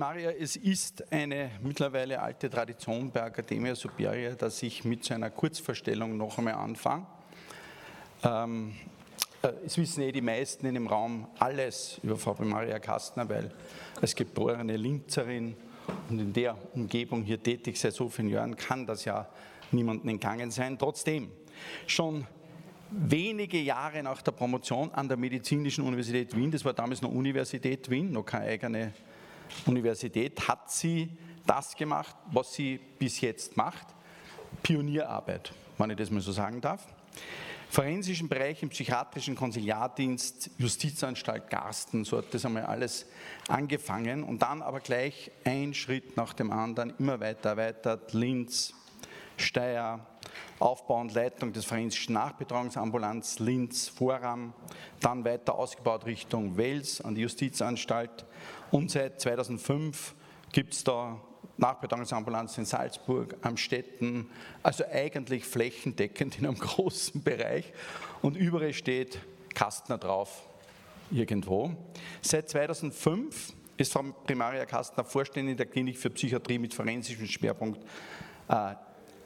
Primaria, es ist eine mittlerweile alte Tradition bei Academia Superia, dass ich mit so einer Kurzvorstellung noch einmal anfange. Ähm, äh, es wissen eh die meisten in dem Raum alles über Frau Primaria Kastner, weil als geborene Linzerin und in der Umgebung hier tätig seit so vielen Jahren kann das ja niemandem entgangen sein. Trotzdem, schon wenige Jahre nach der Promotion an der Medizinischen Universität Wien, das war damals noch Universität Wien, noch keine eigene Universität, hat sie das gemacht, was sie bis jetzt macht, Pionierarbeit, wenn ich das mal so sagen darf. Forensischen Bereich im psychiatrischen Konsiliardienst, Justizanstalt Garsten, so hat das einmal alles angefangen. Und dann aber gleich ein Schritt nach dem anderen immer weiter erweitert, Linz, Steyr, Aufbau und Leitung des forensischen Nachbetreuungsambulanz Linz, Vorram, dann weiter ausgebaut Richtung Wels an die Justizanstalt und seit 2005 gibt es da Nachbetreuungsambulanz in Salzburg, Amstetten, also eigentlich flächendeckend in einem großen Bereich und überall steht Kastner drauf, irgendwo. Seit 2005 ist Frau Primaria Kastner Vorständin der Klinik für Psychiatrie mit forensischem Schwerpunkt äh,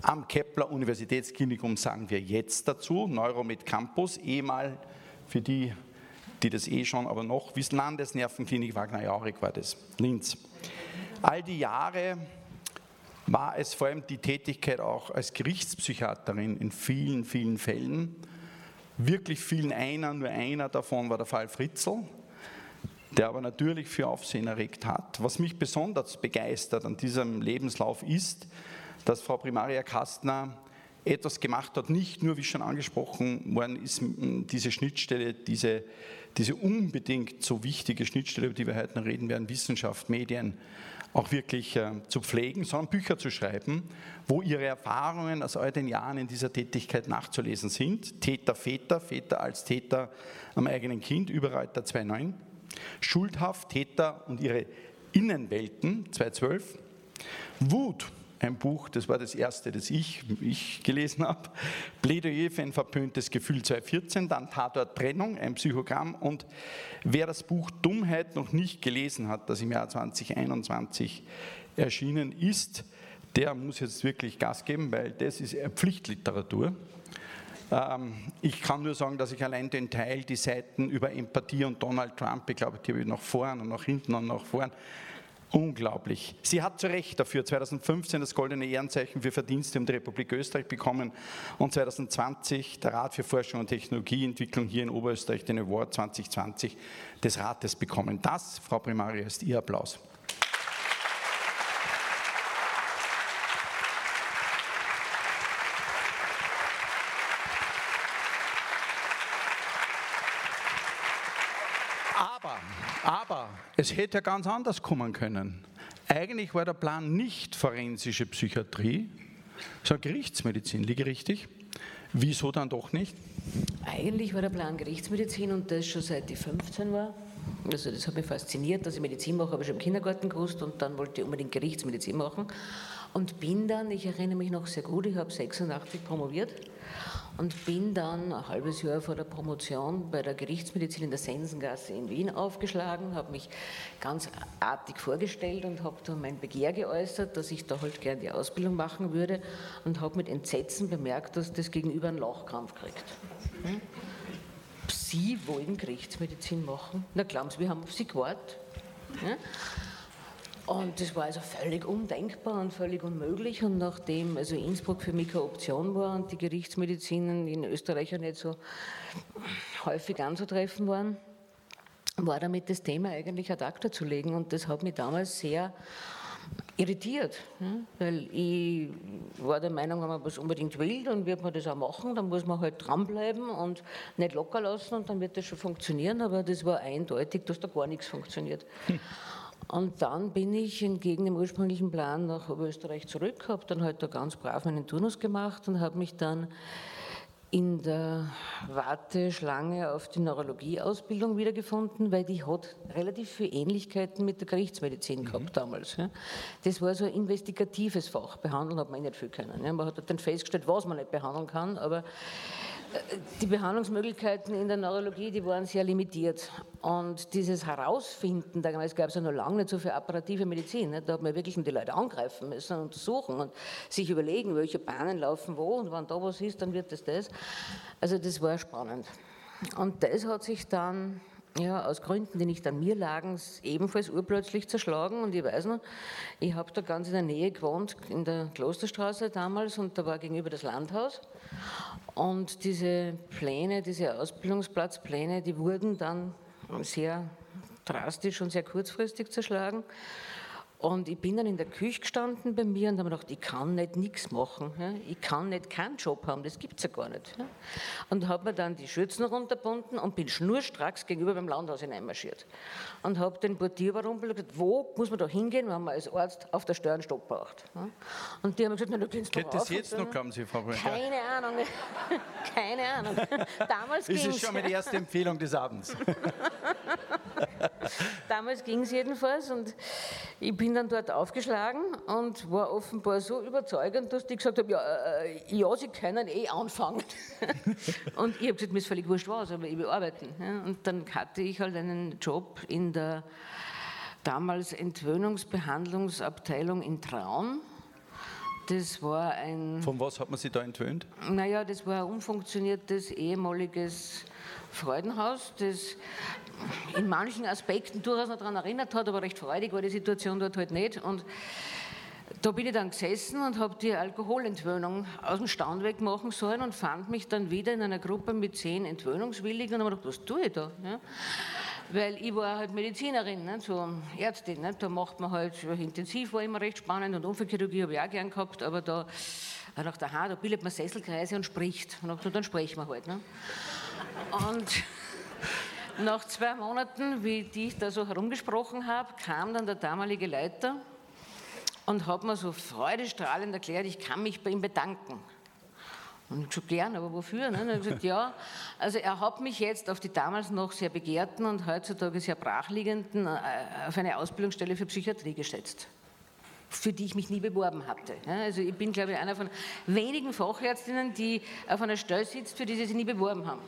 am Kepler Universitätsklinikum sagen wir jetzt dazu, Neuromed Campus, ehemal für die, die das eh schon, aber noch wissen, Landesnervenklinik Wagner-Jauregg war das, Linz. All die Jahre war es vor allem die Tätigkeit auch als Gerichtspsychiaterin in vielen, vielen Fällen, wirklich vielen einer, nur einer davon war der Fall Fritzl, der aber natürlich für Aufsehen erregt hat. Was mich besonders begeistert an diesem Lebenslauf ist, dass Frau Primaria Kastner etwas gemacht hat, nicht nur, wie schon angesprochen worden ist, diese Schnittstelle, diese, diese unbedingt so wichtige Schnittstelle, über die wir heute noch reden werden, Wissenschaft, Medien, auch wirklich äh, zu pflegen, sondern Bücher zu schreiben, wo ihre Erfahrungen aus all den Jahren in dieser Tätigkeit nachzulesen sind. Täter, Väter, Väter als Täter am eigenen Kind, Überreiter 2.9. Schuldhaft, Täter und ihre Innenwelten 2.12. Wut, ein Buch, das war das erste, das ich, ich gelesen habe. Plädoyer für ein verpöntes Gefühl 2014, dann Tatort Trennung, ein Psychogramm. Und wer das Buch Dummheit noch nicht gelesen hat, das im Jahr 2021 erschienen ist, der muss jetzt wirklich Gas geben, weil das ist Pflichtliteratur. Ähm, ich kann nur sagen, dass ich allein den Teil, die Seiten über Empathie und Donald Trump, ich glaube, die habe ich nach vorn und nach hinten und nach vorn, Unglaublich. Sie hat zu Recht dafür 2015 das Goldene Ehrenzeichen für Verdienste um die Republik Österreich bekommen und 2020 der Rat für Forschung und Technologieentwicklung hier in Oberösterreich den Award 2020 des Rates bekommen. Das, Frau Primaria, ist Ihr Applaus. Es hätte ganz anders kommen können. Eigentlich war der Plan nicht forensische Psychiatrie, sondern Gerichtsmedizin. Liege richtig? Wieso dann doch nicht? Eigentlich war der Plan Gerichtsmedizin und das schon seit ich 15 war. Also das hat mich fasziniert, dass ich Medizin mache, ich schon im Kindergarten gewusst und dann wollte ich unbedingt Gerichtsmedizin machen. Und bin dann, ich erinnere mich noch sehr gut, ich habe 86 promoviert und bin dann ein halbes Jahr vor der Promotion bei der Gerichtsmedizin in der Sensengasse in Wien aufgeschlagen, habe mich ganz artig vorgestellt und habe dann mein Begehr geäußert, dass ich da halt gerne die Ausbildung machen würde und habe mit Entsetzen bemerkt, dass das Gegenüber einen Lauchkrampf kriegt. Hm? Sie wollen Gerichtsmedizin machen? Na glauben Sie, wir haben auf Sie gewartet. Hm? Und das war also völlig undenkbar und völlig unmöglich. Und nachdem also Innsbruck für mich keine Option war und die Gerichtsmedizinen in Österreich ja nicht so häufig anzutreffen waren, war damit das Thema eigentlich ad acta zu legen. Und das hat mich damals sehr irritiert, weil ich war der Meinung, wenn man was unbedingt will, dann wird man das auch machen, dann muss man halt dranbleiben und nicht locker lassen und dann wird das schon funktionieren, aber das war eindeutig, dass da gar nichts funktioniert. Hm. Und dann bin ich entgegen dem ursprünglichen Plan nach Oberösterreich zurück, habe dann halt da ganz brav meinen Turnus gemacht und habe mich dann in der Warteschlange auf die Neurologieausbildung wiedergefunden, weil die hat relativ viele Ähnlichkeiten mit der Gerichtsmedizin mhm. gehabt damals. Das war so ein investigatives Fach. Behandeln hat man nicht viel können. Man hat dann festgestellt, was man nicht behandeln kann, aber die Behandlungsmöglichkeiten in der Neurologie, die waren sehr limitiert. Und dieses Herausfinden, damals gab es ja noch lange nicht so viel apparative Medizin, ne? da hat man wirklich die Leute angreifen müssen, untersuchen und sich überlegen, welche Bahnen laufen wo und wenn da was ist, dann wird es das. Also das war spannend. Und das hat sich dann ja, aus Gründen, die nicht an mir lagen, ebenfalls urplötzlich zerschlagen. Und ich weiß noch, ich habe da ganz in der Nähe gewohnt, in der Klosterstraße damals, und da war gegenüber das Landhaus. Und diese Pläne, diese Ausbildungsplatzpläne, die wurden dann sehr drastisch und sehr kurzfristig zerschlagen. Und ich bin dann in der Küche gestanden bei mir und habe mir gedacht, ich kann nicht nichts machen. Ich kann nicht keinen Job haben, das gibt es ja gar nicht. Und habe mir dann die Schürzen runtergebunden und bin schnurstracks gegenüber beim Landhaus hineinmarschiert. Und habe den Portier überrumpelt und gesagt, wo muss man da hingehen, wenn man als Arzt auf der Steuer einen Stock braucht. Und die haben gesagt, na, du kannst Geht das jetzt noch, kommen Sie, Frau Brünn? Keine Ahnung. Keine Ahnung. Damals Das ist schon die erste Empfehlung des Abends. Damals ging es jedenfalls und ich bin dann dort aufgeschlagen und war offenbar so überzeugend, dass die gesagt haben, ja, äh, ja Sie können eh anfangen. und ich habe gesagt, mir ist völlig wurscht was, aber ich will arbeiten. Und dann hatte ich halt einen Job in der damals Entwöhnungsbehandlungsabteilung in Traun. Das war ein. Von was hat man Sie da entwöhnt? Naja, das war ein umfunktioniertes ehemaliges Freudenhaus, das in manchen Aspekten durchaus noch daran erinnert hat, aber recht freudig war die Situation dort halt nicht. Und da bin ich dann gesessen und habe die Alkoholentwöhnung aus dem Stand weg machen sollen und fand mich dann wieder in einer Gruppe mit zehn Entwöhnungswilligen und habe gedacht, was tue ich da? Ja? Weil ich war halt Medizinerin, ne, so Ärztin. Ne, da macht man halt, intensiv war immer recht spannend und Unfallchirurgie habe ich auch gern gehabt, aber da, da dachte ich, aha, da bildet man Sesselkreise und spricht. Und dann sprechen wir halt. Ne? Und nach zwei Monaten, wie ich da so herumgesprochen habe, kam dann der damalige Leiter und hat mir so freudestrahlend erklärt, ich kann mich bei ihm bedanken. Und ich gesagt, gern, aber wofür? Ne? Und er hat gesagt, ja, also er hat mich jetzt auf die damals noch sehr begehrten und heutzutage sehr brachliegenden äh, auf eine Ausbildungsstelle für Psychiatrie gesetzt für die ich mich nie beworben hatte. Also ich bin, glaube ich, einer von wenigen Fachärztinnen, die auf einer Stelle sitzt, für die sie sich nie beworben haben.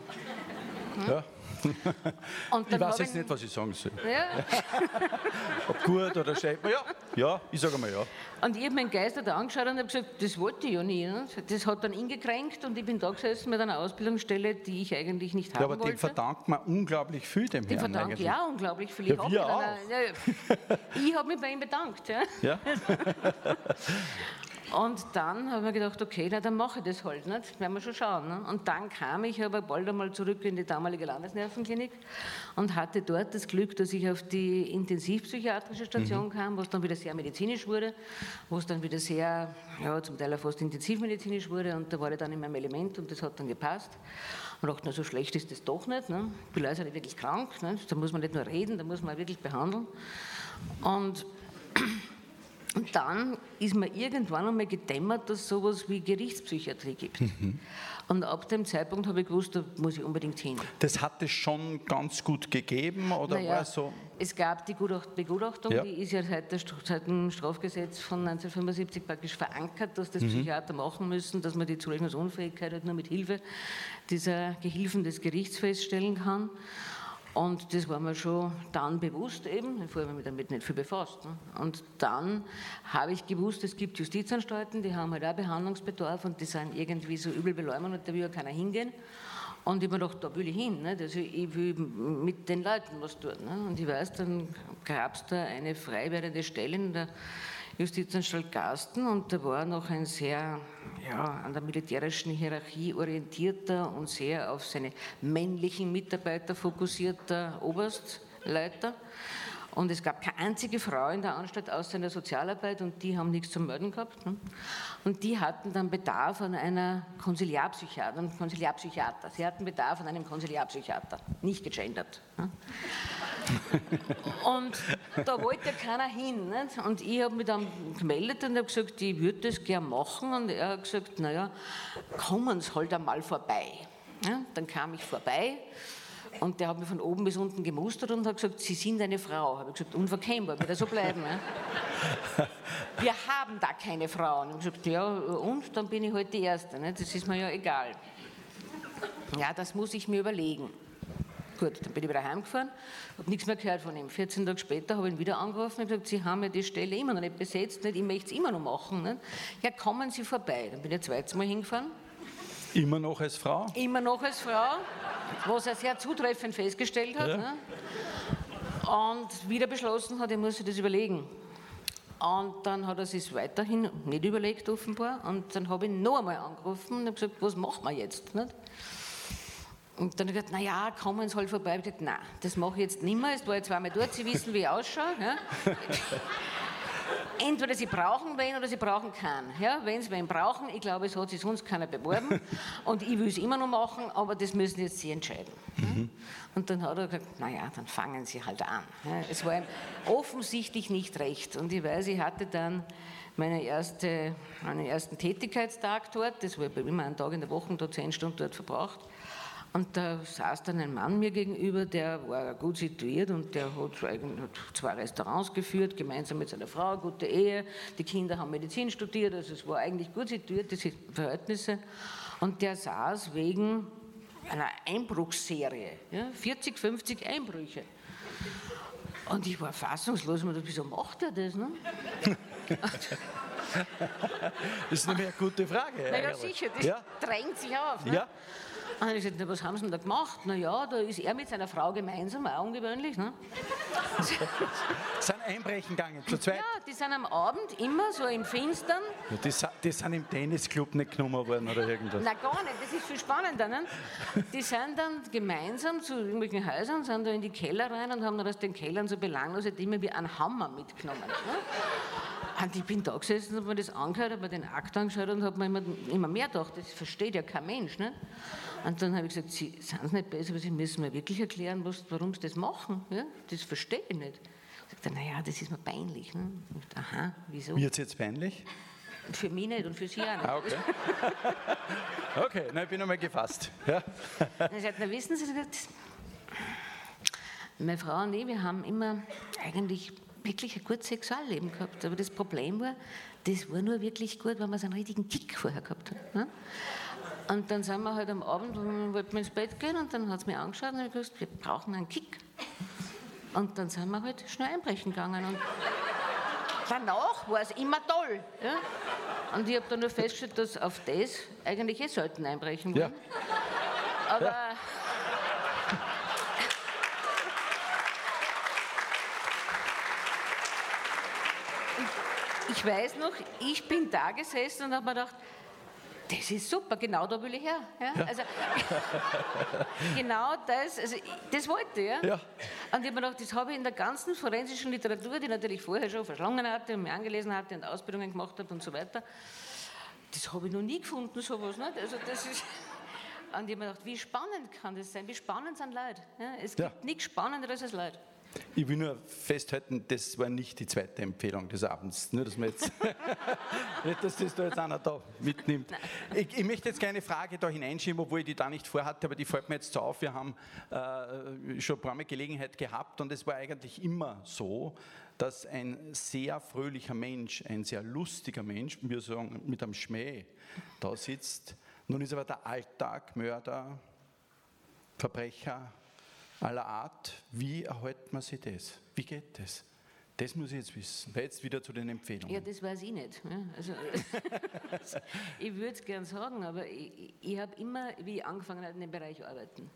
Ja. Ich weiß jetzt nicht, was ich sagen soll. Ja. Ob gut oder schlecht. Ja, ja, ich sage mal ja. Und ich habe meinen Geister da angeschaut und habe gesagt, das wollte ich ja nie. Ne? Das hat dann ihn gekränkt und ich bin da gesessen mit einer Ausbildungsstelle, die ich eigentlich nicht haben wollte. Ja, aber dem verdankt man unglaublich viel dem dem verdankt ja unglaublich viel. Ich ja, habe mich bei ihm bedankt. Ja. ja. Und dann habe ich mir gedacht, okay, na, dann mache ich das halt nicht, werden wir schon schauen. Ne? Und dann kam ich aber bald einmal zurück in die damalige Landesnervenklinik und hatte dort das Glück, dass ich auf die intensivpsychiatrische Station mhm. kam, was dann wieder sehr medizinisch wurde, wo es dann wieder sehr, ja, zum Teil auch fast intensivmedizinisch wurde und da war ich dann in meinem Element und das hat dann gepasst. Und dachte, na, so schlecht ist das doch nicht. Ne? Die Leute sind wirklich krank, ne? da muss man nicht nur reden, da muss man wirklich behandeln. Und und dann ist mir irgendwann einmal gedämmert, dass es sowas wie Gerichtspsychiatrie gibt. Mhm. Und ab dem Zeitpunkt habe ich gewusst, da muss ich unbedingt hin. Das hat es schon ganz gut gegeben oder naja, war es so? Es gab die Begutachtung, ja. die ist ja seit, der, seit, dem Strafgesetz von 1975 praktisch verankert, dass das mhm. Psychiater machen müssen, dass man die Zurechnungsunfähigkeit halt nur mit Hilfe dieser Gehilfen des Gerichts feststellen kann. Und das war mir schon dann bewusst eben, vorher habe ich mich damit nicht viel befasst. Ne? Und dann habe ich gewusst, es gibt Justizanstalten, die haben halt auch Behandlungsbedarf und die sind irgendwie so übel beläumt und da will ja keiner hingehen. Und ich habe mir gedacht, da will ich hin, ne? also ich will mit den Leuten was tun. Ne? Und ich weiß, dann gab es da eine frei werdende Stelle in der Justizanstalt Garsten und da war noch ein sehr ja, an der militärischen Hierarchie orientierter und sehr auf seine männlichen Mitarbeiter fokussierter Oberstleiter. Und es gab keine einzige Frau in der Anstalt außer in der Sozialarbeit und die haben nichts zu melden gehabt. Ne? Und die hatten dann Bedarf an einer Konsiliarpsychiater, einem Konsiliarpsychiater. Sie hatten Bedarf an einem Konsiliarpsychiater, nicht gegendert. Ne? Und da wollte keiner hin. Nicht? Und ich habe mich dann gemeldet und habe gesagt, ich würde das gerne machen. Und er hat gesagt, naja, kommen Sie halt einmal vorbei. Ja, dann kam ich vorbei und der hat mich von oben bis unten gemustert und hat gesagt, Sie sind eine Frau. Habe ich gesagt, unverkennbar, wird er so bleiben. Ne? Wir haben da keine Frauen. Ich habe gesagt, ja, und dann bin ich halt die Erste. Ne? Das ist mir ja egal. Ja, das muss ich mir überlegen. Gut, dann bin ich wieder heimgefahren, habe nichts mehr gehört von ihm. 14 Tage später habe ich ihn wieder angerufen und gesagt, Sie haben ja die Stelle immer noch nicht besetzt, nicht? ich möchte es immer noch machen. Nicht? Ja, kommen Sie vorbei. Dann bin ich zweites Mal hingefahren. Immer noch als Frau? Immer noch als Frau, was er sehr zutreffend festgestellt hat. Ja. Ne? Und wieder beschlossen hat, er muss sich das überlegen. Und dann hat er sich weiterhin nicht überlegt, offenbar. Und dann habe ich ihn noch einmal angerufen und habe gesagt, was machen wir jetzt? Nicht? Und dann habe ich gesagt, naja, kommen Sie halt vorbei. Ich habe gesagt, nein, das mache ich jetzt nicht mehr. Es war jetzt zweimal dort, Sie wissen, wie ich ausschaue. Ja? Entweder Sie brauchen wen oder Sie brauchen keinen. Ja, wenn Sie wen brauchen, ich glaube, es hat sich sonst keiner beworben und ich will es immer noch machen, aber das müssen jetzt Sie entscheiden. Mhm. Und dann hat er gesagt, naja, dann fangen Sie halt an. Ja, es war ihm offensichtlich nicht recht und ich weiß, ich hatte dann meine erste, meinen ersten Tätigkeitstag dort, das war immer ein Tag in der Woche, da zehn Stunden dort verbracht. Und da saß dann ein Mann mir gegenüber, der war gut situiert und der hat zwei Restaurants geführt, gemeinsam mit seiner Frau, gute Ehe. Die Kinder haben Medizin studiert, also es war eigentlich gut situiert, diese Verhältnisse. Und der saß wegen einer Einbruchsserie, ja, 40, 50 Einbrüche. Und ich war fassungslos und dachte, wieso macht er das? Ne? das ist nämlich eine gute Frage. Naja, sicher, das ja? drängt sich auf. Ne? Ja. Und ich gesagt, was haben Sie denn da gemacht? Na ja, da ist er mit seiner Frau gemeinsam, auch ungewöhnlich. Ne? sind Einbrechen gegangen, zu zweit? Ja, die sind am Abend immer so im Finstern. Ja, die, die, sind im Tennisclub nicht genommen worden oder irgendwas? Nein, gar nicht, das ist viel spannender. Ne? Die sind dann gemeinsam zu irgendwelchen Häusern, sind da in die Keller rein und haben dann aus den Kellern so belanglose Dinge wie einen Hammer mitgenommen. Ne? Und ich bin da gesessen und habe mir das angehört, habe mir den Akt angeschaut und habe mir immer, immer mehr gedacht, das versteht ja kein Mensch. Ne? Und dann habe ich gesagt, Sie sind es nicht besser, aber Sie müssen mir wirklich erklären, was, warum Sie das machen. Ja? Das verstehe ich nicht. Ich sagte, naja, das ist mir peinlich. Ne? Ich Aha, wieso? Wird es jetzt peinlich? Für mich nicht und für Sie auch nicht. Ah, okay. okay, na, ich bin einmal gefasst. Ja. Dann sagt, na wissen Sie, meine Frau und ich, wir haben immer eigentlich wirklich ein gutes Sexualleben gehabt. Aber das Problem war, das war nur wirklich gut, wenn man so einen richtigen Kick vorher gehabt hat. Ne? Und dann sind wir halt am Abend, wollten wir ins Bett gehen und dann hat es mir angeschaut und ich gesagt, wir brauchen einen Kick. Und dann sind wir halt schnell einbrechen gegangen. Und danach war es immer toll. Ja? Und ich habe dann nur festgestellt, dass auf das eigentlich eh selten einbrechen wollen. Ja. Aber. Ja. Ich, weiß noch, ich bin da gesessen und habe mir gedacht, das ist super, genau da will ich her. Ja? ja. Also, genau das, also, das wollte ich. Ja? ja. Und ich habe mir gedacht, das habe ich in der ganzen forensischen Literatur, die natürlich vorher schon verschlungen hatte und mir angelesen hatte und Ausbildungen gemacht habe und so weiter, das habe ich noch nie gefunden, sowas. Nicht? Also, das ist, und ich habe mir gedacht, wie spannend kann das sein? Wie spannend sind Leute? Ja? Es gibt nichts Spannenderes als Leute. Ich will nur festhalten, das war nicht die zweite Empfehlung des Abends. Nur, dass man jetzt nicht, dass das da jetzt einer da mitnimmt. Ich, ich, möchte jetzt keine Frage da hineinschieben, obwohl ich die da nicht vorhatte, aber die fällt mir jetzt so auf. Wir haben äh, schon ein paar Mal Gelegenheit gehabt und es war eigentlich immer so, dass ein sehr fröhlicher Mensch, ein sehr lustiger Mensch, wir sagen mit einem Schmäh, da sitzt. Nun ist aber der Alltag, Mörder, Verbrecher, aller Art. Wie erhält man sich das? Wie geht das? Das muss ich jetzt wissen. Jetzt wieder zu den Empfehlungen. Ja, das weiß ich nicht. Also, ich würde es gern sagen, aber ich, ich habe immer, wie ich angefangen habe, in dem Bereich arbeiten,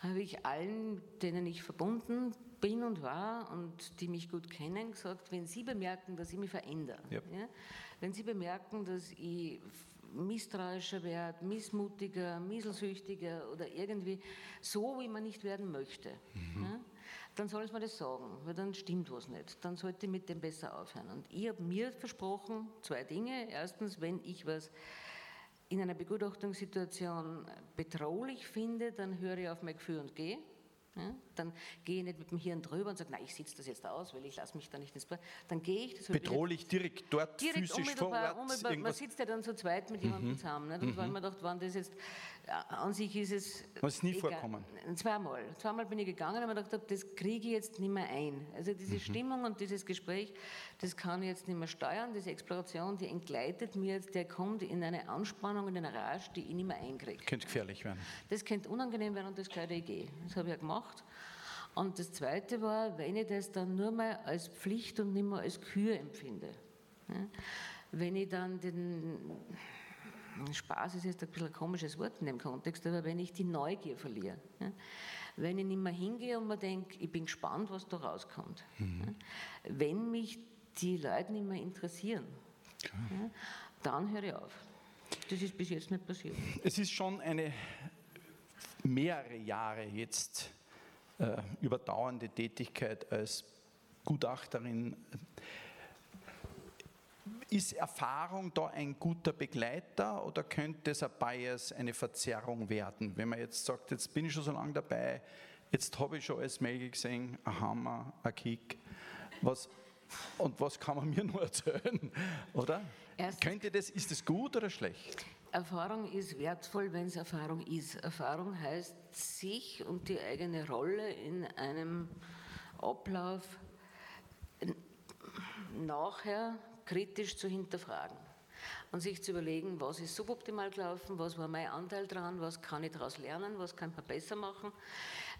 habe ich allen, denen ich verbunden bin und war und die mich gut kennen, gesagt, wenn Sie bemerken, dass ich mich verändere, ja. Ja, wenn Sie bemerken, dass ich misstrauischer werde, missmutiger, mieselsüchtiger oder irgendwie so, wie man nicht werden möchte, mhm. ja, dann soll es mir das sagen, weil dann stimmt was nicht. Dann sollte ich mit dem besser aufhören. Und ich habe mir versprochen, zwei Dinge. Erstens, wenn ich was in einer Begutachtungssituation bedrohlich finde, dann höre ich auf mein Gefühl und gehe. Ja, dann gehe ich nicht mit dem Hirn drüber und sage, nein, ich sitze das jetzt aus, weil ich lasse mich da nicht ins. Dann gehe ich. Das Bedrohlich direkt dort direkt physisch vor Ort? Man sitzt ja dann zu zweit mit jemandem mhm. zusammen. Nicht? Und mhm. weil man dachte, wenn das jetzt an sich ist es. Was ist nie egal. vorkommen? Zweimal. Zweimal bin ich gegangen und mir gedacht, das kriege ich jetzt nicht mehr ein. Also diese mhm. Stimmung und dieses Gespräch, das kann ich jetzt nicht mehr steuern. Diese Exploration, die entgleitet mir jetzt, der kommt in eine Anspannung, in eine Rage, die ich nicht mehr einkriege. Könnte gefährlich werden. Das könnte unangenehm werden und das gehört ich eh. Das habe ich ja gemacht. Und das Zweite war, wenn ich das dann nur mal als Pflicht und nicht mehr als Kür empfinde. Wenn ich dann den Spaß ist jetzt ein bisschen ein komisches Wort in dem Kontext, aber wenn ich die Neugier verliere, ja, wenn ich nicht mehr hingehe und mir denke, ich bin gespannt, was da rauskommt, mhm. ja, wenn mich die Leute nicht mehr interessieren, ja, dann höre ich auf. Das ist bis jetzt nicht passiert. Es ist schon eine mehrere Jahre jetzt äh, überdauernde Tätigkeit als Gutachterin ist Erfahrung da ein guter Begleiter oder könnte es ein Bias, eine Verzerrung werden? Wenn man jetzt sagt, jetzt bin ich schon so lange dabei, jetzt habe ich schon alles Mögliche gesehen, ein Hammer, ein Kick, was, und was kann man mir nur erzählen, oder? Erstens, könnte das, ist das gut oder schlecht? Erfahrung ist wertvoll, wenn es Erfahrung ist. Erfahrung heißt, sich und die eigene Rolle in einem Ablauf nachher kritisch zu hinterfragen und sich zu überlegen, was ist suboptimal gelaufen, was war mein Anteil dran, was kann ich daraus lernen, was kann man besser machen,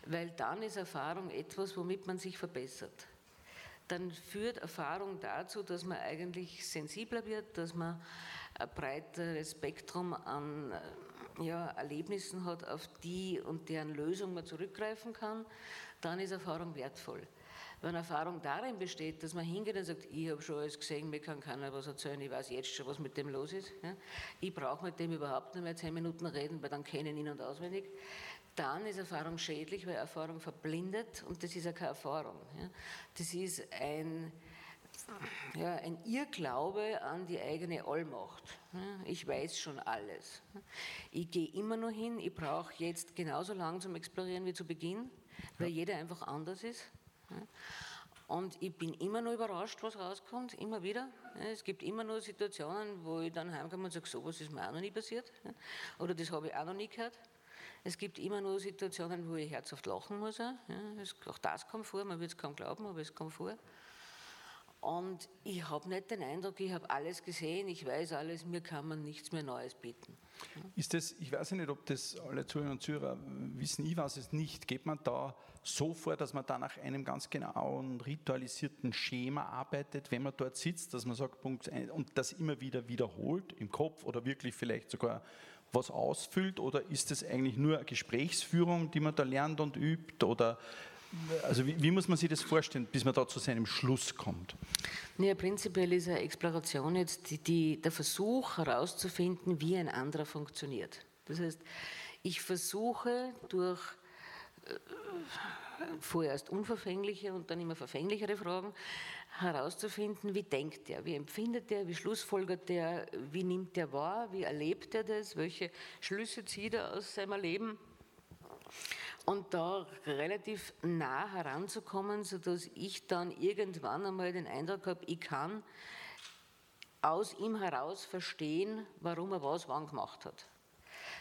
weil dann ist Erfahrung etwas, womit man sich verbessert. Dann führt Erfahrung dazu, dass man eigentlich sensibler wird, dass man ein breiteres Spektrum an ja, Erlebnissen hat, auf die und deren Lösung man zurückgreifen kann. Dann ist Erfahrung wertvoll. Wenn Erfahrung darin besteht, dass man hingeht und sagt, ich habe schon alles gesehen, mir kann keiner was erzählen, ich weiß jetzt schon, was mit dem los ist. Ja? Ich brauche mit dem überhaupt nicht mehr zehn Minuten reden, weil dann kenne ich ihn und auswendig. Dann ist Erfahrung schädlich, weil Erfahrung verblindet und das ist ja keine Erfahrung. Ja? Das ist ein, ja, ein Irrglaube an die eigene Allmacht. Ich weiß schon alles. Ich gehe immer nur hin, ich brauche jetzt genauso lang zum Explorieren wie zu Beginn, weil jeder einfach anders ist. Und ich bin immer nur überrascht, was rauskommt, immer wieder. Es gibt immer nur Situationen, wo ich dann heimkomme und sage, so was ist mir auch noch nie passiert. Oder das habe ich auch noch nie gehört. Es gibt immer nur Situationen, wo ich herzhaft lachen muss. Auch das kommt vor, man wird es kaum glauben, aber es kommt vor. Und ich habe nicht den Eindruck, ich habe alles gesehen, ich weiß alles, mir kann man nichts mehr Neues bieten. Ist das, ich weiß nicht, ob das alle Zuhörer und Zuhörer wissen, ich weiß es nicht. Geht man da so vor, dass man da nach einem ganz genauen ritualisierten Schema arbeitet, wenn man dort sitzt, dass man sagt, Punkt und das immer wieder wiederholt im Kopf oder wirklich vielleicht sogar was ausfüllt? Oder ist das eigentlich nur eine Gesprächsführung, die man da lernt und übt? Oder also wie, wie, muss man sich das vorstellen, bis man da zu seinem Schluss kommt? Ja, prinzipiell ist eine Exploration jetzt die, die, der Versuch herauszufinden, wie ein anderer funktioniert. Das heißt, ich versuche durch äh, vorerst unverfängliche und dann immer verfänglichere Fragen herauszufinden, wie denkt er, wie empfindet er, wie schlussfolgert er, wie nimmt er wahr, wie erlebt er das, welche Schlüsse zieht er aus seinem Leben und da relativ nah heranzukommen, sodass ich dann irgendwann einmal den Eindruck habe, ich kann aus ihm heraus verstehen, warum er was wann gemacht hat.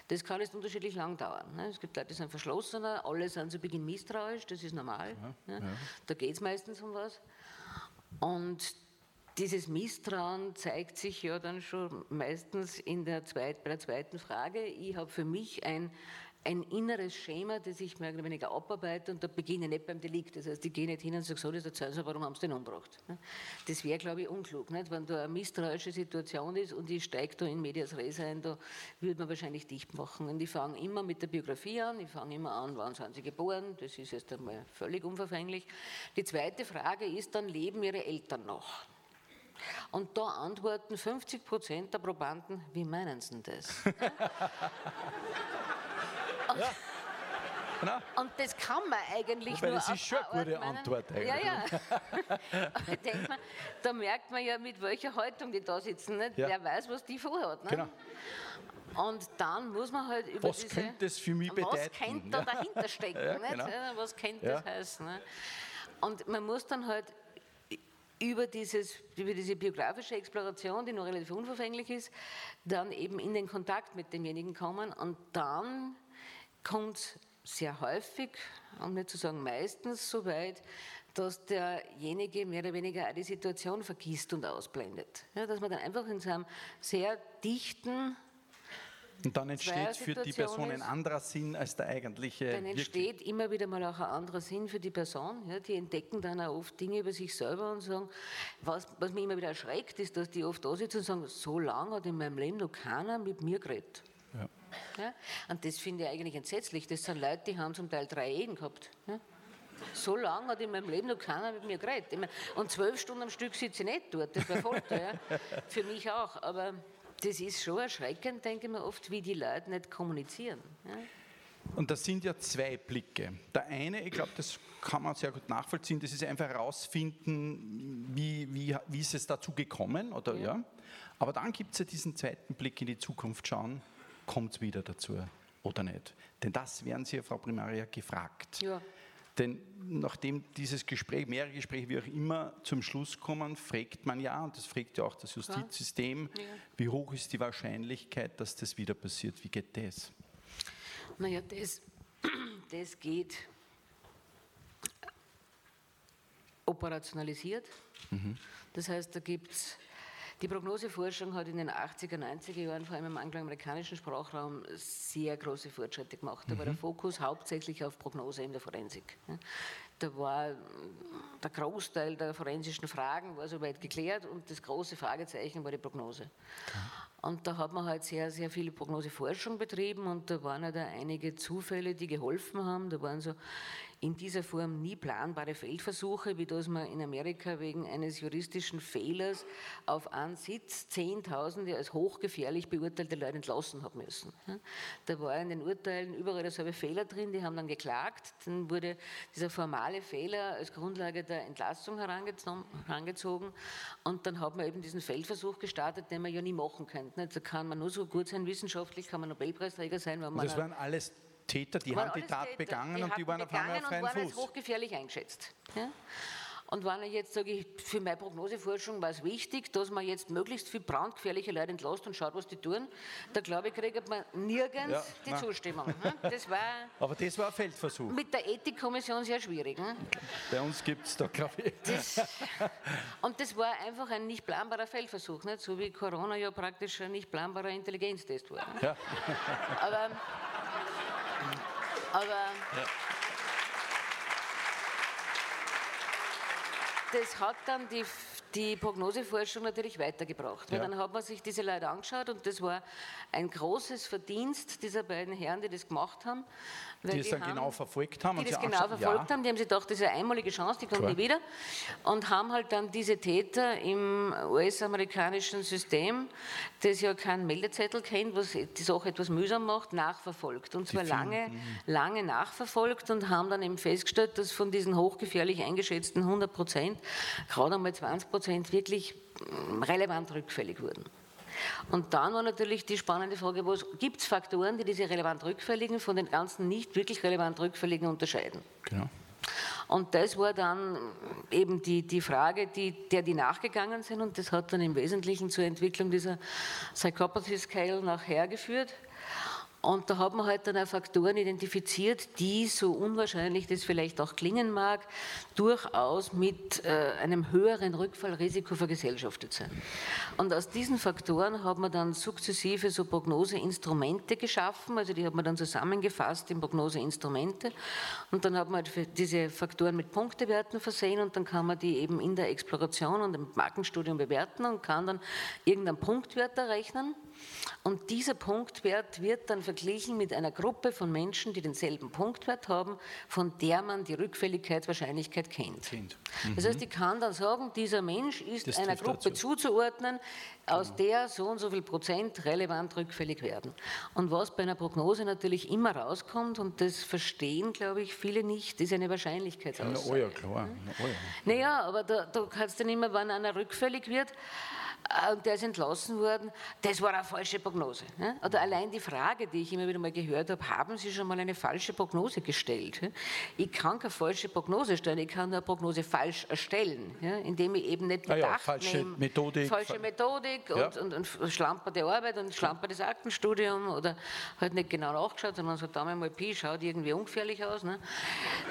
Das kann jetzt unterschiedlich lang dauern. Ne? Es gibt Leute, die sind verschlossener, alle sind zu Beginn misstrauisch, das ist normal. Ja, ja. Da geht es meistens um was. Und dieses Misstrauen zeigt sich ja dann schon meistens in der zweit, bei der zweiten Frage. Ich habe für mich ein, ein inneres Schema, das ich mehr oder weniger abarbeite und da beginne ich nicht beim Delikt. Das heißt, ich gehe nicht hin und sage, so, das erzählen Sie, warum haben Sie den umgebracht? Das wäre, glaube ich, unklug. Nicht? Wenn da eine misstrauische Situation ist und ich steige da in Medias Res ein, da würde man wahrscheinlich dicht machen. Und ich fange immer mit der Biografie an, ich fange immer an, wann sind Sie geboren, das ist jetzt einmal völlig unverfänglich. Die zweite Frage ist dann, leben Ihre Eltern noch? Und da antworten 50 Prozent der Probanden, wie meinen Sie denn das? Ja. Genau. Und das kann man eigentlich Wobei, nur Das ist schon eine gute Antwort eigentlich. Ja, ja. ich denke mal, da merkt man ja, mit welcher Haltung die da sitzen. Nicht? Ja. Wer weiß, was die vorhat. Ne? Genau. Und dann muss man halt über was diese... Was könnte das für mich bedeuten? Was könnte da dahinter stecken? ja, genau. Was könnte das heißen? Ne? Und man muss dann halt über, dieses, über diese biografische Exploration, die noch relativ unverfänglich ist, dann eben in den Kontakt mit demjenigen kommen und dann kommt sehr häufig, um nicht zu sagen meistens, so weit, dass derjenige mehr oder weniger auch die Situation vergisst und ausblendet. Ja, dass man dann einfach in so einem sehr dichten und dann entsteht für die Person ein anderer Sinn als der eigentliche. Dann entsteht immer wieder mal auch ein anderer Sinn für die Person. Ja, die entdecken dann auch oft Dinge über sich selber und sagen, was, was mich immer wieder erschreckt, ist, dass die oft da sitzen und sagen, so lange hat in meinem Leben noch keiner mit mir geredet. Ja. Und das finde ich eigentlich entsetzlich. Das sind Leute, die haben zum Teil drei Ehen gehabt. Ja? So lange hat in meinem Leben noch keiner mit mir geredet. Meine, und zwölf Stunden am Stück sitze ich nicht dort, das wäre Folter. ja? Für mich auch. Aber das ist schon erschreckend, denke ich mir oft, wie die Leute nicht kommunizieren. Ja? Und das sind ja zwei Blicke. Der eine, ich glaube, das kann man sehr gut nachvollziehen, das ist einfach herausfinden, wie, wie, wie ist es dazu gekommen, oder ja. ja? Aber dann gibt es ja diesen zweiten Blick in die Zukunft schauen, kommt es wieder dazu oder nicht? Denn das werden Sie, Frau Primaria, gefragt. Ja. Denn nachdem dieses Gespräch, mehrere Gespräche, wie auch immer, zum Schluss kommen, fragt man ja, und das fragt ja auch das Justizsystem, ja. wie hoch ist die Wahrscheinlichkeit, dass das wieder passiert? Wie geht das? Naja, das, das geht operationalisiert. Mhm. Das heißt, da gibt es die Prognoseforschung hat in den 80er, 90er Jahren, vor allem im angloamerikanischen Sprachraum, sehr große Fortschritte gemacht. Da war der mhm. Fokus hauptsächlich auf Prognose in der Forensik. Da war der Großteil der forensischen Fragen war soweit geklärt und das große Fragezeichen war die Prognose. Und da hat man halt sehr, sehr viel Prognoseforschung betrieben und da waren halt einige Zufälle, die geholfen haben. Da waren so in dieser Form nie planbare Feldversuche, wie das man in Amerika wegen eines juristischen Fehlers auf einen Sitz Zehntausende als hochgefährlich beurteilte Leute entlassen haben müssen. Da war in den Urteilen überall dasselbe Fehler drin, die haben dann geklagt, dann wurde dieser formale Fehler als Grundlage der Entlassung herangezogen und dann hat man eben diesen Feldversuch gestartet, den man ja nie machen könnte. Da kann man nur so gut sein wissenschaftlich, kann man Nobelpreisträger sein, wenn man... das waren alles Täter, die haben die Tat Täter, begangen die und die waren auf einmal auf freien Fuß. Und waren als hochgefährlich eingeschätzt. Ja? Und wenn ich jetzt sage, ich, für meine Prognoseforschung war es wichtig, dass man jetzt möglichst viel brandgefährliche Leute entlässt und schaut, was die tun, da glaube ich, kriegt man nirgends ja, die nein. Zustimmung. Ne? Das war Aber das war ein Feldversuch. Mit der Ethikkommission sehr schwierig. Ne? Bei uns gibt es da, glaube ich. Das, und das war einfach ein nicht planbarer Feldversuch, nicht? so wie Corona ja praktisch ein nicht planbarer Intelligenztest war. Ne? Ja. Aber aber ja. das hat dann die die Prognoseforschung natürlich weitergebracht. Weil ja. dann hat man sich diese Leute angeschaut und das war ein großes Verdienst dieser beiden Herren, die das gemacht haben. die es dann haben, genau verfolgt haben. Die das genau verfolgt ja. haben, die haben sich gedacht, das ist eine einmalige Chance, die kommt nie wieder. Und haben halt dann diese Täter im US-amerikanischen System, das ja keinen Meldezettel kennt, was die Sache etwas mühsam macht, nachverfolgt. Und zwar lange, lange nachverfolgt und haben dann eben festgestellt, dass von diesen hochgefährlich eingeschätzten 100 Prozent gerade einmal 20 Prozent Prozent wirklich mm, relevant rückfällig wurden. Und dann war natürlich die spannende Frage, gibt es Faktoren, die diese relevant rückfälligen von den ganzen nicht wirklich relevant rückfälligen unterscheiden? Genau. Und das war dann eben die, die Frage, die, der die nachgegangen sind und das hat dann im Wesentlichen zur Entwicklung dieser Psychopathy Scale nachher geführt. Und da hat man halt dann auch Faktoren identifiziert, die, so unwahrscheinlich das vielleicht auch klingen mag, durchaus mit äh, einem höheren Rückfallrisiko vergesellschaftet sind. Und aus diesen Faktoren hat man dann sukzessive so Prognoseinstrumente geschaffen, also die hat man dann zusammengefasst in Prognoseinstrumente. Und dann hat man halt diese Faktoren mit Punktewerten versehen und dann kann man die eben in der Exploration und im Markenstudium bewerten und kann dann irgendeinen Punktwert errechnen. Und dieser Punktwert wird dann verglichen mit einer Gruppe von Menschen, die denselben Punktwert haben, von der man die Rückfälligkeitswahrscheinlichkeit kennt. kennt. Mhm. Das heißt, ich kann dann sagen, dieser Mensch ist das einer Gruppe dazu. zuzuordnen, aus genau. der so und so viel Prozent relevant rückfällig werden. Und was bei einer Prognose natürlich immer rauskommt, und das verstehen, glaube ich, viele nicht, ist eine Wahrscheinlichkeitsaussage. Ja, oh ja, klar. Oh ja. Naja, aber da, da kannst du nicht mehr, wenn einer rückfällig wird, und der ist entlassen worden, das war eine falsche Prognose. Oder allein die Frage, die ich immer wieder mal gehört habe, haben Sie schon mal eine falsche Prognose gestellt? Ich kann keine falsche Prognose stellen, ich kann nur eine Prognose falsch erstellen, indem ich eben nicht bedacht ah ja, falsche nehme, Methodik. falsche Methodik ja. und, und, und schlamperte Arbeit und schlamperte Aktenstudium oder halt nicht genau nachgeschaut, sondern sagt, da mal Pi, schaut irgendwie ungefährlich aus. Ne?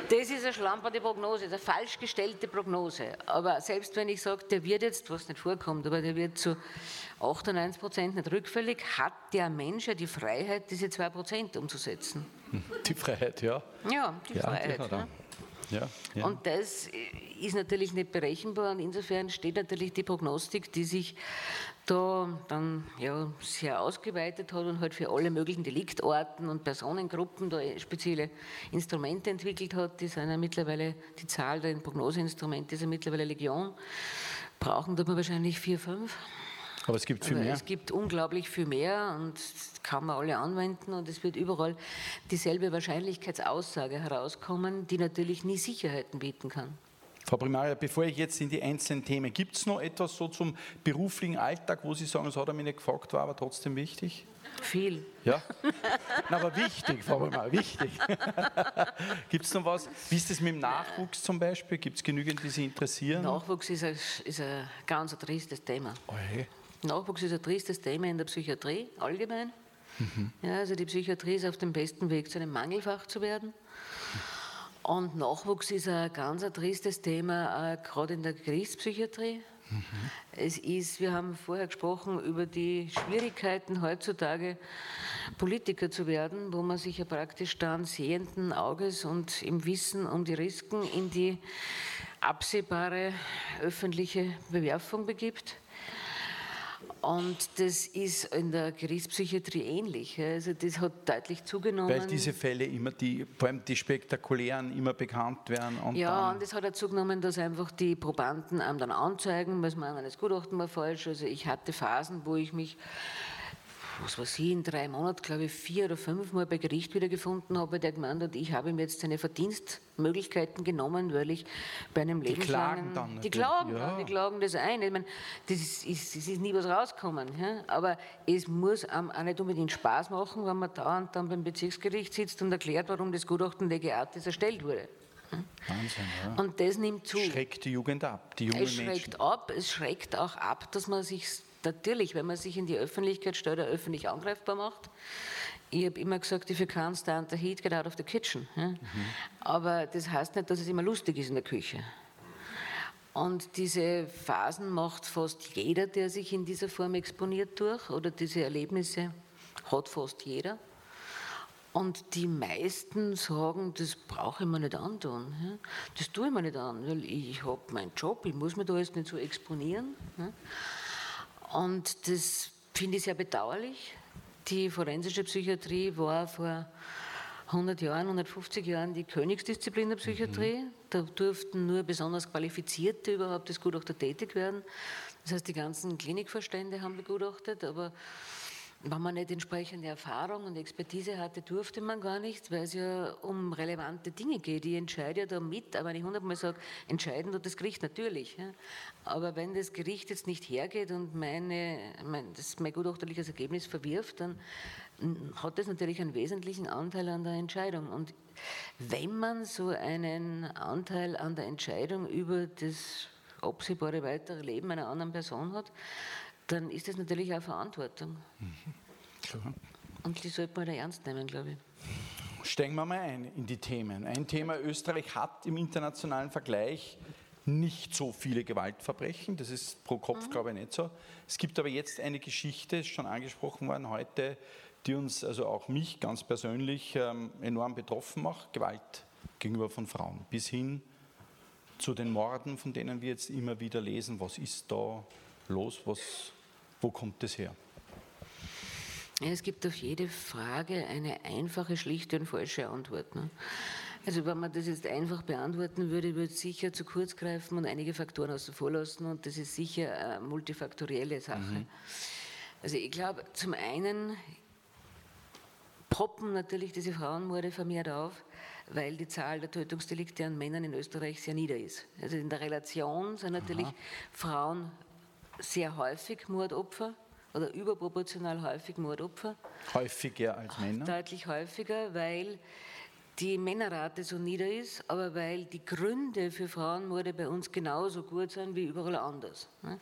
Das ist eine schlamperte Prognose, eine falsch gestellte Prognose. Aber selbst wenn ich sage, der wird jetzt, was nicht vorkommt, aber der wird zu 98 Prozent nicht rückfällig, hat der Mensch ja die Freiheit, diese 2 Prozent umzusetzen. Die Freiheit, ja. Ja, die ja, Freiheit. Die ne? ja, ja. Und das ist natürlich nicht berechenbar und insofern steht natürlich die Prognostik, die sich da dann ja, sehr ausgeweitet hat und halt für alle möglichen Deliktorten und Personengruppen da spezielle Instrumente entwickelt hat. Die sind ja mittlerweile, die Zahl der Prognoseinstrumente ist ja mittlerweile Legion. Brauchen tut man wahrscheinlich vier, fünf. Aber es gibt viel Aber mehr. Es gibt unglaublich viel mehr und kann man alle anwenden und es wird überall dieselbe Wahrscheinlichkeitsaussage herauskommen, die natürlich nie Sicherheiten bieten kann. Frau Primaria, bevor ich jetzt in die einzelnen Themen, gibt es noch etwas so zum beruflichen Alltag, wo Sie sagen, das hat mich nicht gefragt, war aber trotzdem wichtig? Viel. Ja? Na, aber wichtig, Frau Primaria, wichtig. gibt es noch was? Wie ist das mit dem Nachwuchs zum Beispiel? Gibt es genügend, die Sie interessieren? Nachwuchs ist ein, ist ein ganz tristes Thema. Oh, hey. Nachwuchs ist ein tristes Thema in der Psychiatrie allgemein. Mhm. Ja, also die Psychiatrie ist auf dem besten Weg, zu einem Mangelfach zu werden. Und Nachwuchs ist ein ganz ein tristes Thema, gerade in der Kriegspsychiatrie. Es ist, wir haben vorher gesprochen über die Schwierigkeiten heutzutage, Politiker zu werden, wo man sich ja praktisch dann sehenden Auges und im Wissen um die Risiken in die absehbare öffentliche Bewerfung begibt. Und das ist in der Gerichtspsychiatrie ähnlich. Also das hat deutlich zugenommen. Weil diese Fälle immer, die, vor allem die spektakulären, immer bekannt werden. Und ja, und es hat auch zugenommen, dass einfach die Probanden einem dann anzeigen, was meinen, das Gutachten war falsch. Also ich hatte Phasen, wo ich mich was weiß ich, in drei Monaten, glaube ich, vier oder fünf Mal bei Gericht wiedergefunden habe, der gemeint hat, ich habe ihm jetzt seine Verdienstmöglichkeiten genommen, weil ich bei einem lebenslangen... Die klagen dann Die klagen, ja. die klagen das ein. Ich meine, das ist, ist, ist nie was rausgekommen. Ja? Aber es muss einem auch nicht unbedingt Spaß machen, wenn man dauernd dann beim Bezirksgericht sitzt und erklärt, warum das Gutachten Lege Artis erstellt wurde. Wahnsinn, ja. Und das nimmt zu. Schreckt die Jugend ab, die jungen Es schreckt Menschen. ab, es schreckt auch ab, dass man sich natürlich, wenn man sich in die Öffentlichkeit stellt, öffentlich angreifbar macht. Ich habe immer gesagt, if you can't stand the heat, get out of the kitchen. Ja? Mhm. Aber das heißt nicht, dass es immer lustig ist in der Küche. Und diese Phasen macht fast jeder, der sich in dieser Form exponiert durch, oder diese Erlebnisse hat fast jeder. Und die meisten sagen, das brauche ich mir nicht antun. Ja? Das tue ich mir nicht an, weil ich habe meinen Job, ich muss mich da jetzt nicht so exponieren. Ja? Und das finde ich sehr bedauerlich. Die forensische Psychiatrie war vor 100 Jahren, 150 Jahren die Königsdisziplin der Psychiatrie. Mhm. Da durften nur besonders Qualifizierte überhaupt als Gutachter tätig werden. Das heißt, die ganzen Klinikvorstände haben begutachtet, aber wenn man nicht entsprechende Erfahrung und Expertise hatte, durfte man gar nicht, weil es ja um relevante Dinge geht. Ich entscheide ja da mit, aber wenn ich hundertmal sage, entscheiden tut das Gericht natürlich. Ja. Aber wenn das Gericht jetzt nicht hergeht und meine, mein, das mein gutachterliches Ergebnis verwirft, dann hat das natürlich einen wesentlichen Anteil an der Entscheidung. Und wenn man so einen Anteil an der Entscheidung über das absehbare weitere Leben einer anderen Person hat, dann ist das natürlich auch Verantwortung. Mhm. Klar. Und die sollte man da ernst nehmen, glaube ich. Steigen wir mal ein in die Themen. Ein Thema, Österreich hat im internationalen Vergleich nicht so viele Gewaltverbrechen, das ist pro Kopf, mhm. glaube ich, nicht so. Es gibt aber jetzt eine Geschichte, ist schon angesprochen worden heute, die uns, also auch mich ganz persönlich, ähm, enorm betroffen macht, Gewalt gegenüber von Frauen, bis hin zu den Morden, von denen wir jetzt immer wieder lesen. Was ist da los? Was, wo kommt das her? Es gibt auf jede Frage eine einfache, schlichte und falsche Antwort. Ne? Also wenn man das jetzt einfach beantworten würde, würde es sicher zu kurz greifen und einige Faktoren außen vor lassen und das ist sicher eine multifaktorielle Sache. Mhm. Also ich glaube, zum einen poppen natürlich diese Frauenmorde vermehrt auf, weil die Zahl der Tötungsdelikte an Männern in Österreich sehr nieder ist. Also in der Relation sind natürlich Aha. Frauen sehr häufig Mordopfer oder überproportional häufig Mordopfer. Häufiger als Männer? Deutlich häufiger, weil die Männerrate so nieder ist, aber weil die Gründe für Frauenmorde bei uns genauso gut sind wie überall anders. Ne?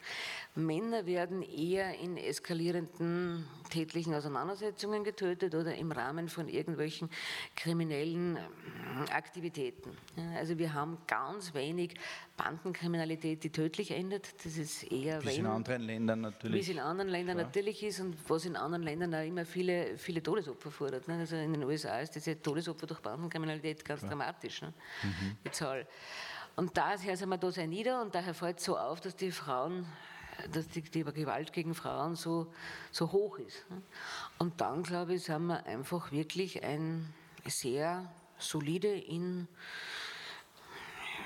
Männer werden eher in eskalierenden tätlichen Auseinandersetzungen getötet oder im Rahmen von irgendwelchen kriminellen äh, Aktivitäten. Also wir haben ganz wenig Bandenkriminalität, die tödlich endet. Das ist eher wie es in anderen Ländern natürlich. Wie es in anderen Ländern ja. natürlich ist und was in anderen Ländern auch immer viele, viele Todesopfer fordert. Ne? Also in den USA ist diese Todesopfer durch Bandenkriminalität ganz ja. dramatisch, ne? mhm. die Zahl. Und daher sind wir da sehr nieder und daher fällt so auf, dass die Frauen dass die, die Gewalt gegen Frauen so, so hoch ist. Ne? Und dann, glaube ich, sind wir einfach wirklich ein sehr solide in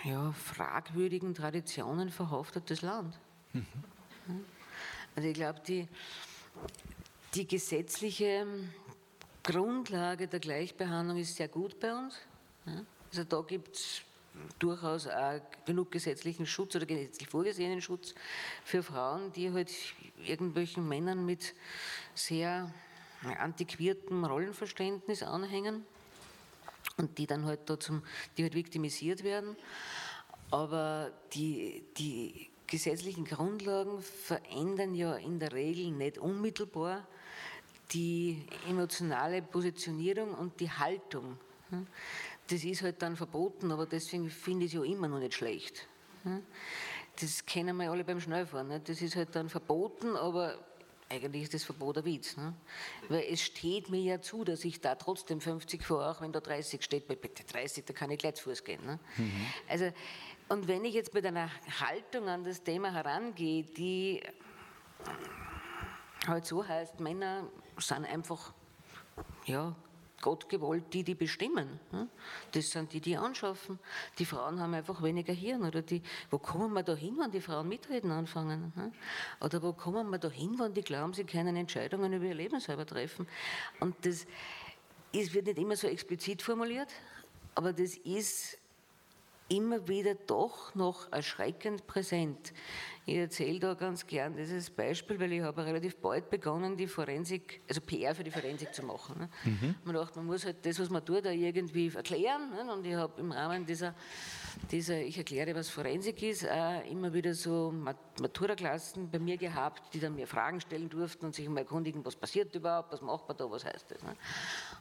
ja, fragwürdigen Traditionen verhaftetes Land. Mhm. Also ich glaube, die, die gesetzliche Grundlage der Gleichbehandlung ist sehr gut bei uns. Also da gibt es durchaus auch genug gesetzlichen Schutz oder gesetzlich vorgesehenen Schutz für Frauen, die halt irgendwelchen Männern mit sehr antiquiertem Rollenverständnis anhängen und die dann halt da zum, die halt viktimisiert werden. Aber die, die gesetzlichen Grundlagen verändern ja in der Regel nicht unmittelbar die emotionale Positionierung und die Haltung. Das ist halt dann verboten, aber deswegen finde ich es ja immer noch nicht schlecht. Das kennen wir alle beim Schnellfahren. Das ist halt dann verboten, aber eigentlich ist das Verbot ein Witz. Ne? Weil es steht mir ja zu, dass ich da trotzdem 50 fahre, auch wenn da 30 steht. Bei 30, da kann ich gleich zu Fuß gehen. Ne? Mhm. Also, und wenn ich jetzt mit einer Haltung an das Thema herangehe, die halt so heißt, Männer sind einfach ja, Gott gewollt, die, die bestimmen. Das sind die, die anschaffen. Die Frauen haben einfach weniger Hirn. Oder die, wo kommen wir da hin, wenn die Frauen mitreden anfangen? Oder wo kommen wir da hin, wenn die glauben, sie können Entscheidungen über ihr Leben selber treffen? Und das ist, wird nicht immer so explizit formuliert, aber das ist immer wieder doch noch erschreckend präsent. Ich erzähle da ganz gern dieses Beispiel, weil ich habe relativ bald begonnen, die Forensik, also PR für die Forensik zu machen. Ne? Mhm. Man dachte, man muss halt das, was man tut, da irgendwie erklären. Ne? Und ich habe im Rahmen dieser, dieser, ich erkläre, was Forensik ist, auch immer wieder so Maturaklassen bei mir gehabt, die dann mir Fragen stellen durften und sich mal erkundigen, was passiert überhaupt, was macht man da, was heißt das. Ne?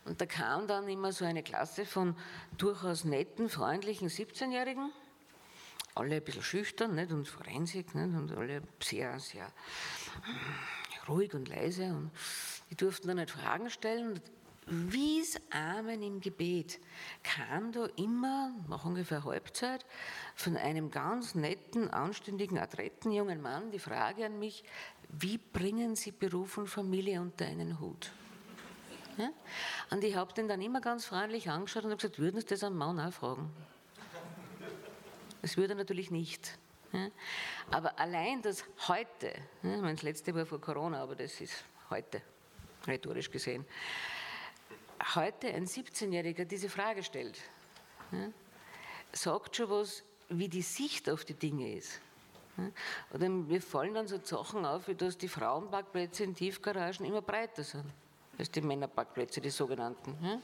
Und da kam dann immer so eine Klasse von durchaus netten, freundlichen 17-Jährigen alle ein bisschen schüchtern nicht? und Forensik nicht? und alle sehr, sehr ruhig und leise. Und die durften dann halt Fragen stellen. Wie es Amen im Gebet kam da immer, nach ungefähr Halbzeit, von einem ganz netten, anständigen, adretten jungen Mann die Frage an mich, wie bringen Sie Beruf und Familie unter einen Hut? Ja? Und ich habe den dann immer ganz freundlich angeschaut und gesagt, würden Sie das am Mann auch fragen? Das würde natürlich nicht. Aber allein das heute, das letzte war vor Corona, aber das ist heute, rhetorisch gesehen, heute ein 17-Jähriger diese Frage stellt, sagt schon was, wie die Sicht auf die Dinge ist. Oder mir fallen dann so Sachen auf, wie dass die Frauenparkplätze in Tiefgaragen immer breiter sind als die Männerparkplätze, die sogenannten.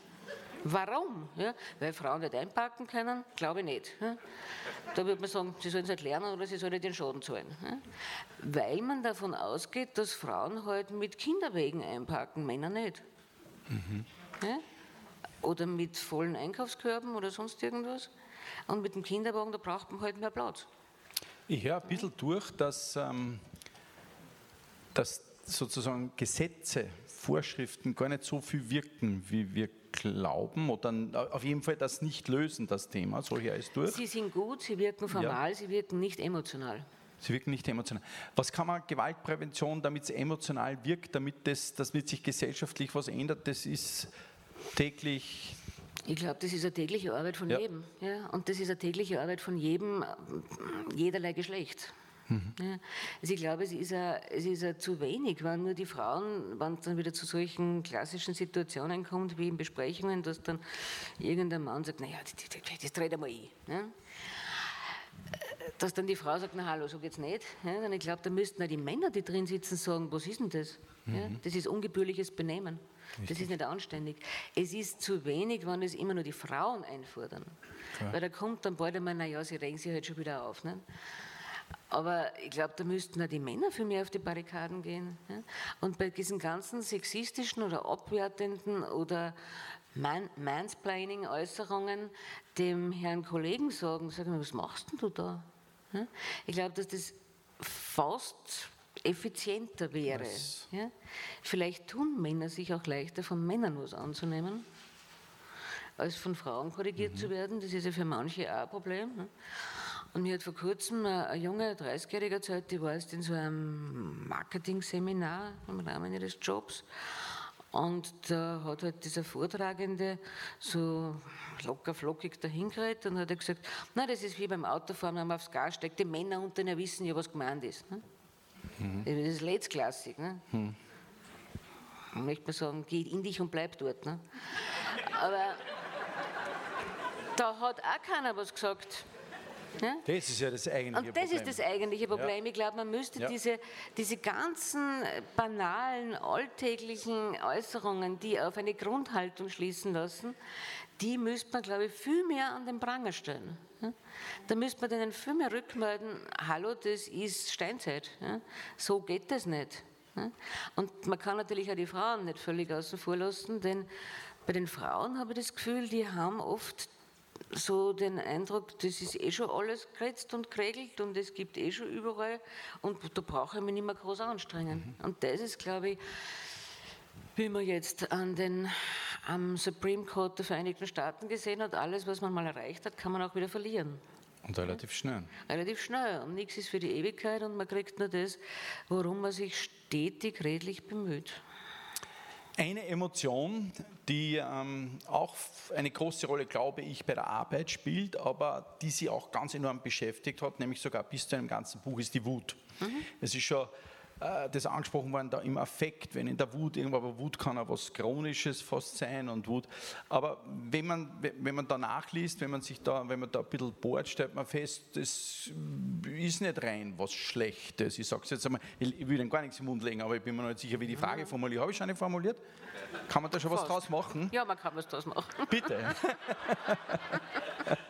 Warum? Ja, weil Frauen nicht einparken können? Glaube ich nicht. Ja. Da würde man sagen, sie sollen es nicht lernen oder sie sollen nicht den Schaden zahlen. Ja. Weil man davon ausgeht, dass Frauen halt mit Kinderwegen einparken, Männer nicht. Mhm. Oder mit vollen Einkaufskörben oder sonst irgendwas. Und mit dem Kinderwagen, da braucht man halt mehr Platz. Ich höre ein bisschen durch, dass, ähm, dass sozusagen Gesetze, Vorschriften gar nicht so viel wirken, wie wir glauben oder auf jeden Fall das nicht lösen, das Thema. So hier ist durch. Sie sind gut, sie wirken formal, ja. sie wirken nicht emotional. Sie wirken nicht emotional. Was kann man Gewaltprävention, damit es emotional wirkt, damit, das, damit sich gesellschaftlich was ändert, das ist täglich. Ich glaube, das ist eine tägliche Arbeit von ja. jedem. Ja? Und das ist eine tägliche Arbeit von jedem, jederlei Geschlecht. Mhm. Ja, also ich glaube, es ist, a, es ist a zu wenig, wenn nur die Frauen, wenn es dann wieder zu solchen klassischen Situationen kommt, wie in Besprechungen, dass dann irgendein Mann sagt, naja, das, das, das dreht einmal ein. Ja? dass dann die Frau sagt, na hallo, so geht's nicht. Ja, dann ich glaube, da müssten auch die Männer, die drin sitzen, sagen, was ist denn das? Mhm. Ja, das ist ungebührliches Benehmen. Richtig. Das ist nicht anständig. Es ist zu wenig, wenn es immer nur die Frauen einfordern. Klar. Weil da kommt dann bald einmal, naja, sie regen sich halt schon wieder auf. Ne? Aber ich glaube, da müssten auch die Männer für mehr auf die Barrikaden gehen. Ja? Und bei diesen ganzen sexistischen oder abwertenden oder Man Mansplaining-Äußerungen dem Herrn Kollegen sagen, sagen, was machst denn du da? Ja? Ich glaube, dass das fast effizienter wäre. Ja? Vielleicht tun Männer sich auch leichter, von Männern was anzunehmen, als von Frauen korrigiert mhm. zu werden. Das ist ja für manche auch ein Problem. Ne? Und mir hat vor kurzem eine junge 30-jährige Zeit, die war jetzt in so einem Marketing-Seminar im Rahmen ihres Jobs. Und da hat halt dieser Vortragende so locker flockig dahingeredet und hat gesagt, na das ist wie beim Autofahren, wenn man aufs Gas steigt, die Männer unter ihnen wissen ja, was gemeint ist. Ne? Mhm. Das ist Letztklassik. Ne? Mhm. Ich möchte mal sagen, geh in dich und bleib dort. Ne? Aber da hat auch keiner was gesagt. Das ist ja das eigentliche Problem. Und das Problem. ist das eigentliche Problem. Ja. Ich glaube, man müsste ja. diese, diese ganzen banalen, alltäglichen Äußerungen, die auf eine Grundhaltung schließen lassen, die müsste man, glaube ich, viel mehr an den Pranger stellen. Da müsste man denen viel mehr rückmelden, hallo, das ist Steinzeit. So geht das nicht. Und man kann natürlich auch die Frauen nicht völlig außen vor lassen, denn bei den Frauen habe ich das Gefühl, die haben oft so den Eindruck, das ist eh schon alles geritzt und geregelt und es gibt eh schon überall und da brauche ich mich nicht mehr groß anstrengen. Mhm. Und das ist, glaube ich, wie man jetzt an den, am Supreme Court der Vereinigten Staaten gesehen hat, alles, was man mal erreicht hat, kann man auch wieder verlieren. Und relativ schnell. Relativ schnell. Und nichts ist für die Ewigkeit und man kriegt nur das, worum man sich stetig redlich bemüht. Eine Emotion, die ähm, auch eine große Rolle, glaube ich, bei der Arbeit spielt, aber die sie auch ganz enorm beschäftigt hat, nämlich sogar bis zu einem ganzen Buch, ist die Wut. Mhm. Es ist schon das angesprochen worden, da im Affekt, wenn in der Wut irgendwo, aber Wut kann auch was Chronisches fast sein und Wut. Aber wenn man, wenn man da nachliest, wenn man sich da, wenn man da ein bisschen bohrt, stellt man fest, das ist nicht rein was Schlechtes. Ich sage es jetzt einmal, ich will Ihnen gar nichts im Mund legen, aber ich bin mir noch nicht sicher, wie die Frage formuliert. Habe ich schon eine formuliert? Kann man da schon was draus machen? Ja, man kann was draus machen. Bitte.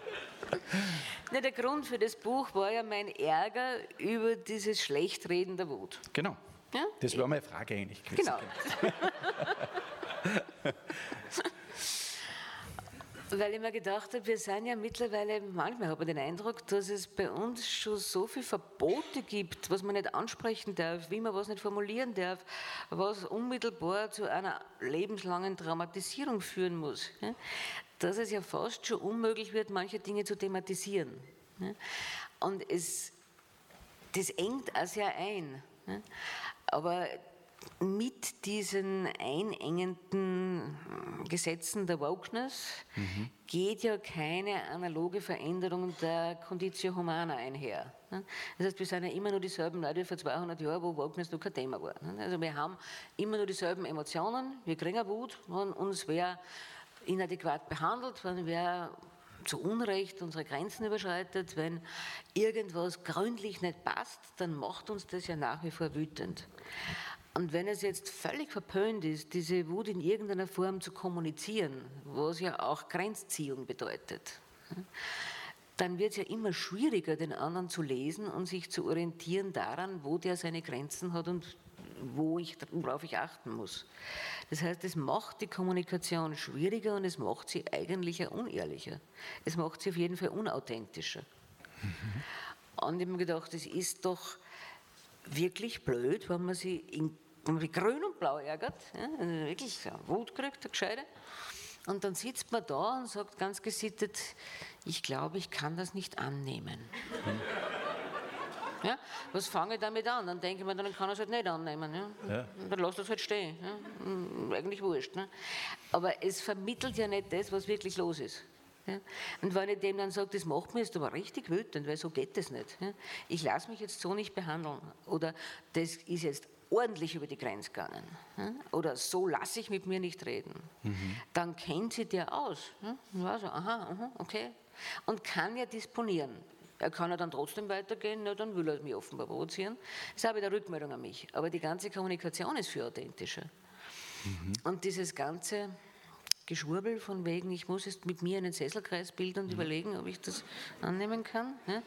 Na, der Grund für das Buch war ja mein Ärger über dieses Schlechtreden der Wut. Genau. Ja? Das war meine Frage eigentlich. Genau. Weil ich mir gedacht habe, wir sind ja mittlerweile, manchmal habe ich den Eindruck, dass es bei uns schon so viele Verbote gibt, was man nicht ansprechen darf, wie man was nicht formulieren darf, was unmittelbar zu einer lebenslangen Traumatisierung führen muss dass es ja fast schon unmöglich wird, manche Dinge zu thematisieren. Und es, das engt auch sehr ein. Aber mit diesen einengenden Gesetzen der Wokeness mhm. geht ja keine analoge Veränderung der Conditio Humana einher. Das heißt, wir sind ja immer nur dieselben Leute vor 200 Jahren, wo Wokeness noch kein Thema war. Also wir haben immer nur dieselben Emotionen, wir kriegen Wut, wenn uns wer inadäquat behandelt, wenn wer zu Unrecht unsere Grenzen überschreitet, wenn irgendwas gründlich nicht passt, dann macht uns das ja nach wie vor wütend. Und wenn es jetzt völlig verpönt ist, diese Wut in irgendeiner Form zu kommunizieren, was ja auch Grenzziehung bedeutet, dann wird es ja immer schwieriger, den anderen zu lesen und sich zu orientieren daran, wo der seine Grenzen hat und wo ich, worauf ich achten muss. Das heißt, es macht die Kommunikation schwieriger und es macht sie eigentlich auch unehrlicher. Es macht sie auf jeden Fall unauthentischer. Mhm. Und ich habe mir gedacht, es ist doch wirklich blöd, wenn man sie in, wenn man grün und blau ärgert, ja, also wirklich Wut kriegt, der Gescheide. Und dann sitzt man da und sagt ganz gesittet, ich glaube, ich kann das nicht annehmen. Mhm. Ja? Was fange ich damit an? Dann denke ich mir, dann kann er es halt nicht annehmen. Ja? ja. Dann lass das halt stehen. Ja? Hm, eigentlich wurscht. Ne? Aber es vermittelt ja nicht das, was wirklich los ist. Ja? Und wenn ich dem dann sage, das macht mir jetzt aber richtig wütend, weil so geht das nicht. Ja? Ich lasse mich jetzt so nicht behandeln. Oder das ist jetzt ordentlich über die Grenze gegangen. Ja? Oder so lasse ich mit mir nicht reden. Mhm. Dann kennt sie der aus. Ja? Und war so, aha, aha, okay. Und kann ja disponieren Er kann ja dann trotzdem weitergehen, na, dann will er mich offenbar provozieren. Das habe ich eine Rückmeldung an mich. Aber die ganze Kommunikation ist für authentischer. Mhm. Und dieses ganze Geschwurbel von wegen, ich muss jetzt mit mir einen Sesselkreis bilden und mhm. überlegen, ob ich das annehmen kann, ja,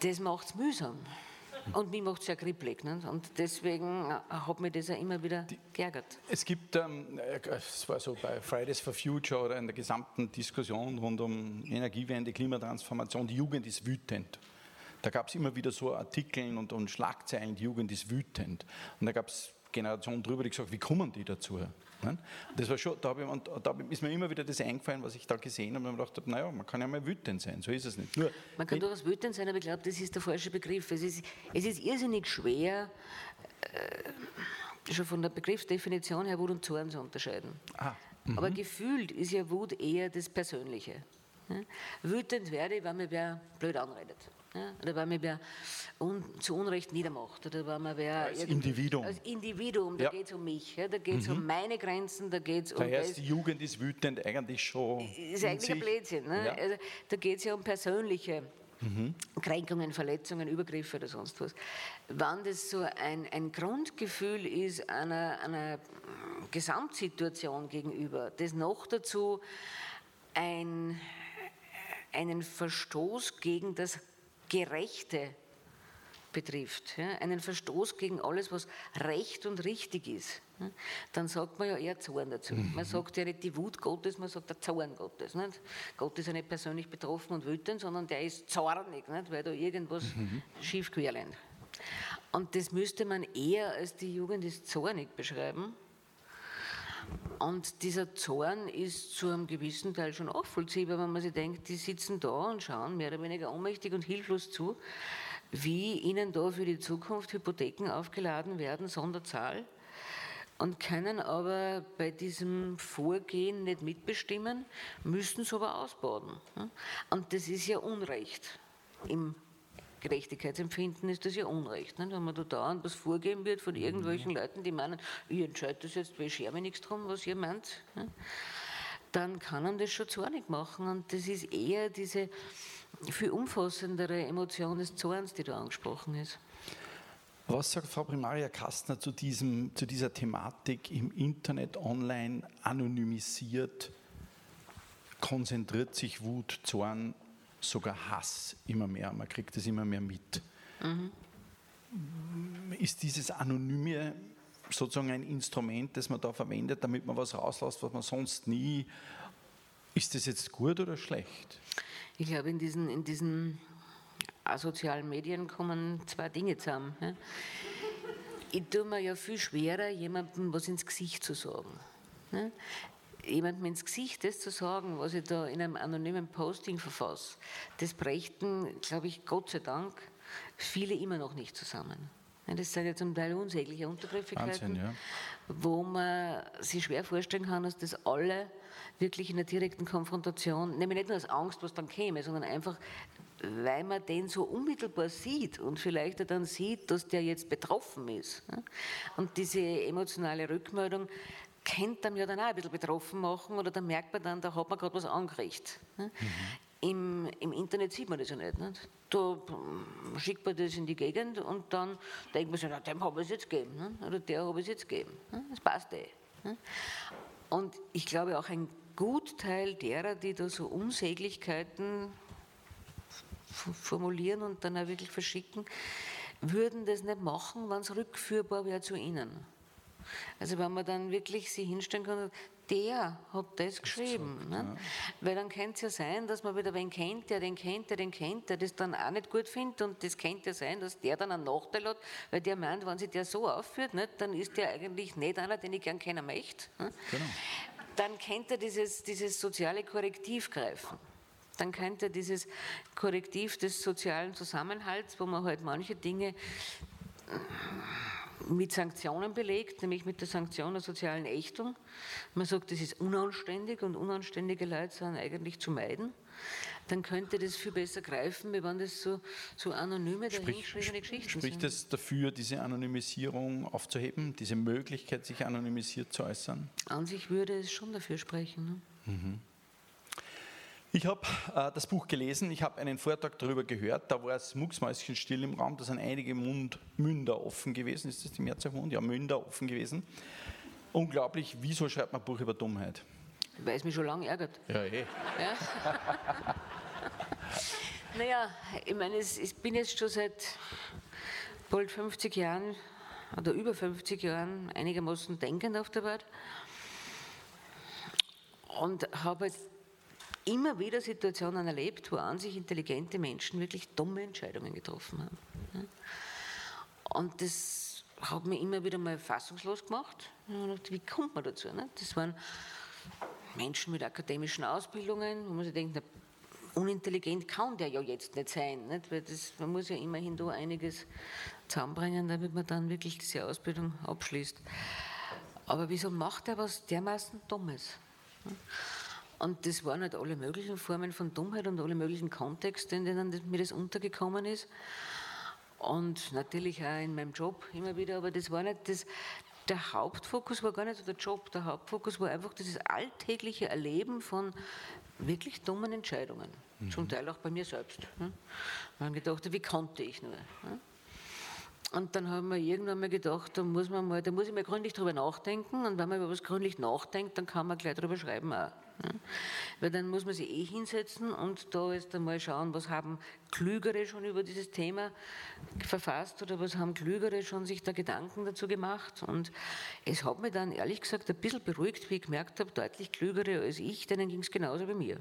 das macht es mühsam. Und mich macht es ja kribbelig. Nicht? Und deswegen hat mich das ja immer wieder Die, geärgert. Es gibt, ähm, äh, es war so bei Fridays for Future oder in der gesamten Diskussion rund um Energiewende, Klimatransformation, die Jugend ist wütend. Da gab es immer wieder so Artikel und, und Schlagzeilen, die Jugend ist wütend. Und da gab es Generationen drüber, die gesagt, wie kommen die dazu? Das war schon, da, ich, und da ist mir immer wieder das eingefallen, was ich da gesehen habe, und ich gedacht habe, naja, man kann ja mal wütend sein, so ist es nicht. Nur, man kann durchaus wütend sein, aber ich glaube, das ist der falsche Begriff. Es ist, es ist irrsinnig schwer, äh, schon von der Begriffsdefinition her Wut und Zorn zu unterscheiden. Ah, aber mhm. gefühlt ist ja Wut eher das Persönliche. Ja? Wütend werde ich, wenn mir wer blöd anredet. Ja? Oder wenn mir wer un, zu Unrecht niedermacht. Oder wenn mir wer als Individuum. Als Individuum, da ja. geht es um mich. Ja? Da geht es mhm. um meine Grenzen, da geht es um. Das heißt, die Jugend ist wütend eigentlich schon. Ist eigentlich ein Blödsinn. Ne? Also, da geht es ja um persönliche. Mhm. Kränkungen, Verletzungen, Übergriffe oder sonst was. Wenn das so ein, ein Grundgefühl ist einer, einer Gesamtsituation gegenüber, das noch dazu ein, einen Verstoß gegen das Gerechte betrifft, ja, einen Verstoß gegen alles, was recht und richtig ist, ja, dann sagt man ja eher Zorn dazu. Mhm. Man sagt ja nicht die Wut Gottes, man sagt der Zorn Gottes. Nicht? Gott ist ja nicht persönlich betroffen und wütend, sondern der ist zornig, nicht? weil da irgendwas mhm. schief querlennt. Und das müsste man eher als die Jugend ist zornig beschreiben. Und dieser Zorn ist zu einem gewissen Teil schon nachvollziehbar, wenn man sich denkt, die sitzen da und schauen mehr oder weniger ohnmächtig und hilflos zu, wie ihnen da für die Zukunft Hypotheken aufgeladen werden, Sonderzahl, und können aber bei diesem Vorgehen nicht mitbestimmen, müssen es aber ausbaden. Und das ist ja Unrecht im Gerechtigkeitsempfinden ist das ja Unrecht. Nicht? Wenn man da dauernd was vorgeben wird von irgendwelchen mhm. Leuten, die meinen, ich entscheide das jetzt, ich schere mir nichts drum, was ihr meint, nicht? dann kann man das schon zornig machen. Und das ist eher diese viel umfassendere Emotion des Zorns, die da angesprochen ist. Was sagt Frau Primaria Kastner zu, diesem, zu dieser Thematik im Internet, online, anonymisiert, konzentriert sich Wut, Zorn, sogar Hass immer mehr, man kriegt es immer mehr mit. Mhm. Ist dieses Anonyme sozusagen ein Instrument, das man da verwendet, damit man was rauslässt, was man sonst nie. Ist das jetzt gut oder schlecht? Ich glaube, in diesen, in diesen asozialen Medien kommen zwei Dinge zusammen. Ja. Ich tue mir ja viel schwerer, jemandem was ins Gesicht zu sagen. Jemandem ins Gesicht das zu sagen, was ich da in einem anonymen Posting verfasse, das brächten, glaube ich, Gott sei Dank, viele immer noch nicht zusammen. Das sind ja zum Teil unsägliche Untergriffigkeiten, Wahnsinn, ja. wo man sich schwer vorstellen kann, dass das alle wirklich in der direkten Konfrontation, nämlich nicht nur aus Angst, was dann käme, sondern einfach, weil man den so unmittelbar sieht und vielleicht dann sieht, dass der jetzt betroffen ist. Und diese emotionale Rückmeldung könnte dann ja dann auch ein bisschen betroffen machen oder dann merkt man dann, da hat man gerade was angerichtet. Mhm. Im, Im, Internet sieht man das ja nicht. nicht? Da schickt man das in die Gegend und dann denkt man sich, na, dem habe ich es jetzt gegeben. Ne? Oder der habe ich es jetzt gegeben. Ne? Das passt eh. Ne? Und ich glaube auch ein Gutteil derer, die da so Unsäglichkeiten formulieren und dann auch wirklich verschicken, würden das nicht machen, wenn es rückführbar wäre zu ihnen. Also wenn man dann wirklich sich hinstellen kann, der hat das geschrieben. Gesagt, ne? ja. Weil dann könnte es ja sein, dass man wieder wen kennt, der den kennt, der den kennt, der das dann auch nicht gut findet und das könnte ja sein, dass der dann einen Nachteil hat, weil der meint, wenn sich der so aufführt, nicht, dann ist der eigentlich nicht einer, den ich gern kennen möchte. Ne? Genau. Dann könnte er dieses, dieses soziale Korrektiv greifen dann könnte dieses Korrektiv des sozialen Zusammenhalts, wo man halt manche Dinge mit Sanktionen belegt, nämlich mit der Sanktion der sozialen Ächtung. Man sagt, das ist unanständig und unanständige Leute sind eigentlich zu meiden. Dann könnte das viel besser greifen, wenn das so, so anonyme, dahingeschriebene Geschichten spricht sind. Spricht es dafür, diese Anonymisierung aufzuheben, diese Möglichkeit, sich anonymisiert zu äußern? An sich würde es schon dafür sprechen. Ne? Mhm. Ich habe äh, das Buch gelesen, ich habe einen Vortrag darüber gehört, da war es mucksmäuschen still im Raum, da sind einige Mund, Münder offen gewesen. Ist das die Mehrzahl Mund? Ja, Münder offen gewesen. Unglaublich, wieso schreibt man ein Buch über Dummheit? Weil es mich schon lange ärgert. Ja, eh. Ja? naja, ich meine, ich bin jetzt schon seit bald 50 Jahren oder über 50 Jahren einigermaßen denkend auf der Welt und habe halt immer wieder Situationen erlebt, wo an sich intelligente Menschen wirklich dumme Entscheidungen getroffen haben. Und das hat mich immer wieder mal fassungslos gemacht. Wie kommt man dazu? Das waren Menschen mit akademischen Ausbildungen, wo man sich denkt, unintelligent kann der ja jetzt nicht sein. Weil das, man muss ja immerhin da einiges zusammenbringen, damit man dann wirklich diese Ausbildung abschließt. Aber wieso macht er was dermaßen Dummes? Und das waren halt alle möglichen Formen von Dummheit und alle möglichen Kontexte, in denen mir das untergekommen ist. Und natürlich auch in meinem Job immer wieder, aber das war nicht das, der Hauptfokus war gar nicht so der Job, der Hauptfokus war einfach dieses alltägliche Erleben von wirklich dummen Entscheidungen. Mhm. Zum Teil auch bei mir selbst. Ne? Man gedacht, wie konnte ich nur? Ne? Und dann haben wir irgendwann mal gedacht, da muss, man mal, da muss ich mal gründlich drüber nachdenken. Und wenn man über was gründlich nachdenkt, dann kann man gleich drüber schreiben auch. Weil dann muss man sich eh hinsetzen und da jetzt einmal schauen, was haben Klügere schon über dieses Thema verfasst oder was haben Klügere schon sich da Gedanken dazu gemacht. Und es hat mich dann ehrlich gesagt ein bisschen beruhigt, wie ich gemerkt habe, deutlich Klügere als ich, denen ging es genauso wie mir.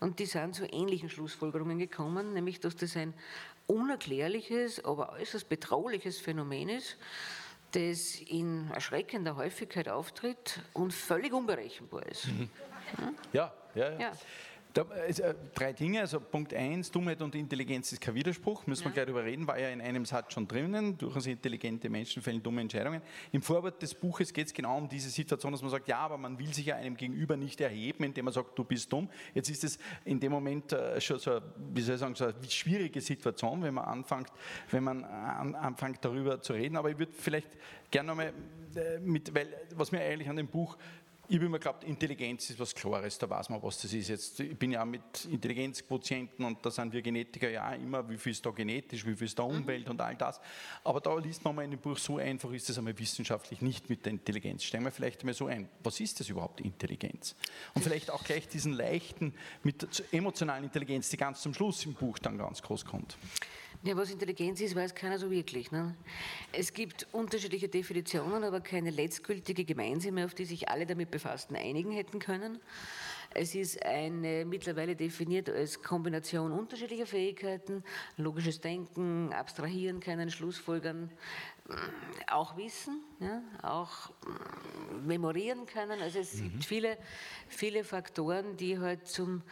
Und die sind zu ähnlichen Schlussfolgerungen gekommen, nämlich dass das ein unerklärliches, aber äußerst betrauliches Phänomen ist, das in erschreckender Häufigkeit auftritt und völlig unberechenbar ist. Mhm. Ja, ja, ja. ja. Da, äh, drei Dinge, also Punkt eins, Dummheit und Intelligenz ist kein Widerspruch, müssen ja. wir gleich darüber reden, war ja in einem Satz schon drinnen, durchaus intelligente Menschen fällen dumme Entscheidungen. Im Vorwort des Buches geht es genau um diese Situation, dass man sagt, ja, aber man will sich ja einem Gegenüber nicht erheben, indem man sagt, du bist dumm. Jetzt ist es in dem Moment äh, schon so, wie soll ich sagen, so eine schwierige Situation, wenn man anfängt, wenn man an, anfängt darüber zu reden, aber ich würde vielleicht gerne nochmal äh, mit, weil was mir eigentlich an dem Buch ich habe immer geglaubt, Intelligenz ist was Klares, da weiß man, was das ist. Jetzt, ich bin ja mit Intelligenzquotienten und da sind wir Genetiker ja auch immer, wie viel ist da genetisch, wie viel ist da mhm. Umwelt mhm. und all das. Aber da liest man mal in dem Buch, so einfach ist es einmal wissenschaftlich nicht mit der Intelligenz. Stellen wir vielleicht einmal so ein, was ist das überhaupt, Intelligenz? Und vielleicht auch gleich diesen leichten, mit emotionalen Intelligenz, die ganz zum Schluss im Buch dann ganz groß kommt. Ja, was Intelligenz ist, weiß keiner so wirklich. Ne? Es gibt unterschiedliche Definitionen, aber keine letztgültige gemeinsame, auf die sich alle damit Befassten einigen hätten können. Es ist eine, mittlerweile definiert als Kombination unterschiedlicher Fähigkeiten, logisches Denken, abstrahieren können, Schlussfolgern, auch Wissen, ja, auch memorieren können. Also es mhm. gibt viele, viele Faktoren, die halt zum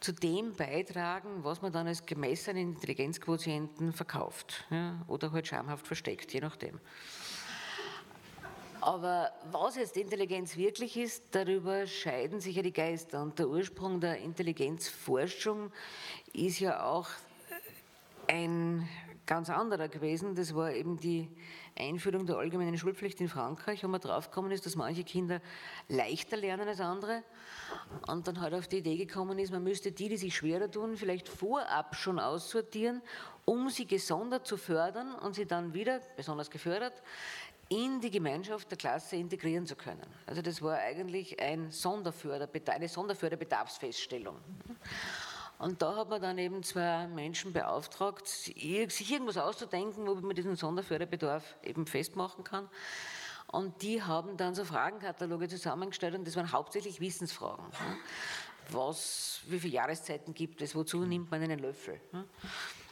zu dem beitragen, was man dann als gemessenen Intelligenzquotienten verkauft ja, oder halt schamhaft versteckt, je nachdem. Aber was jetzt Intelligenz wirklich ist, darüber scheiden sich ja die Geister. Und der Ursprung der Intelligenzforschung ist ja auch ein ganz anderer gewesen. Das war eben die Einführung der allgemeinen Schulpflicht in Frankreich, wo man draufgekommen ist, dass manche Kinder leichter lernen als andere. Und dann halt auf die Idee gekommen ist, man müsste die, die sich schwerer tun, vielleicht vorab schon aussortieren, um sie gesondert zu fördern und sie dann wieder, besonders gefördert, in die Gemeinschaft der Klasse integrieren zu können. Also das war eigentlich ein Sonderförder, eine Sonderförderbedarfsfeststellung. Und da hat man dann eben zwei Menschen beauftragt, sich irgendwas auszudenken, wo man diesen Sonderförderbedarf eben festmachen kann. Und die haben dann so Fragenkataloge zusammengestellt und das waren hauptsächlich Wissensfragen. Was, wie viele Jahreszeiten gibt es, wozu nimmt man einen Löffel?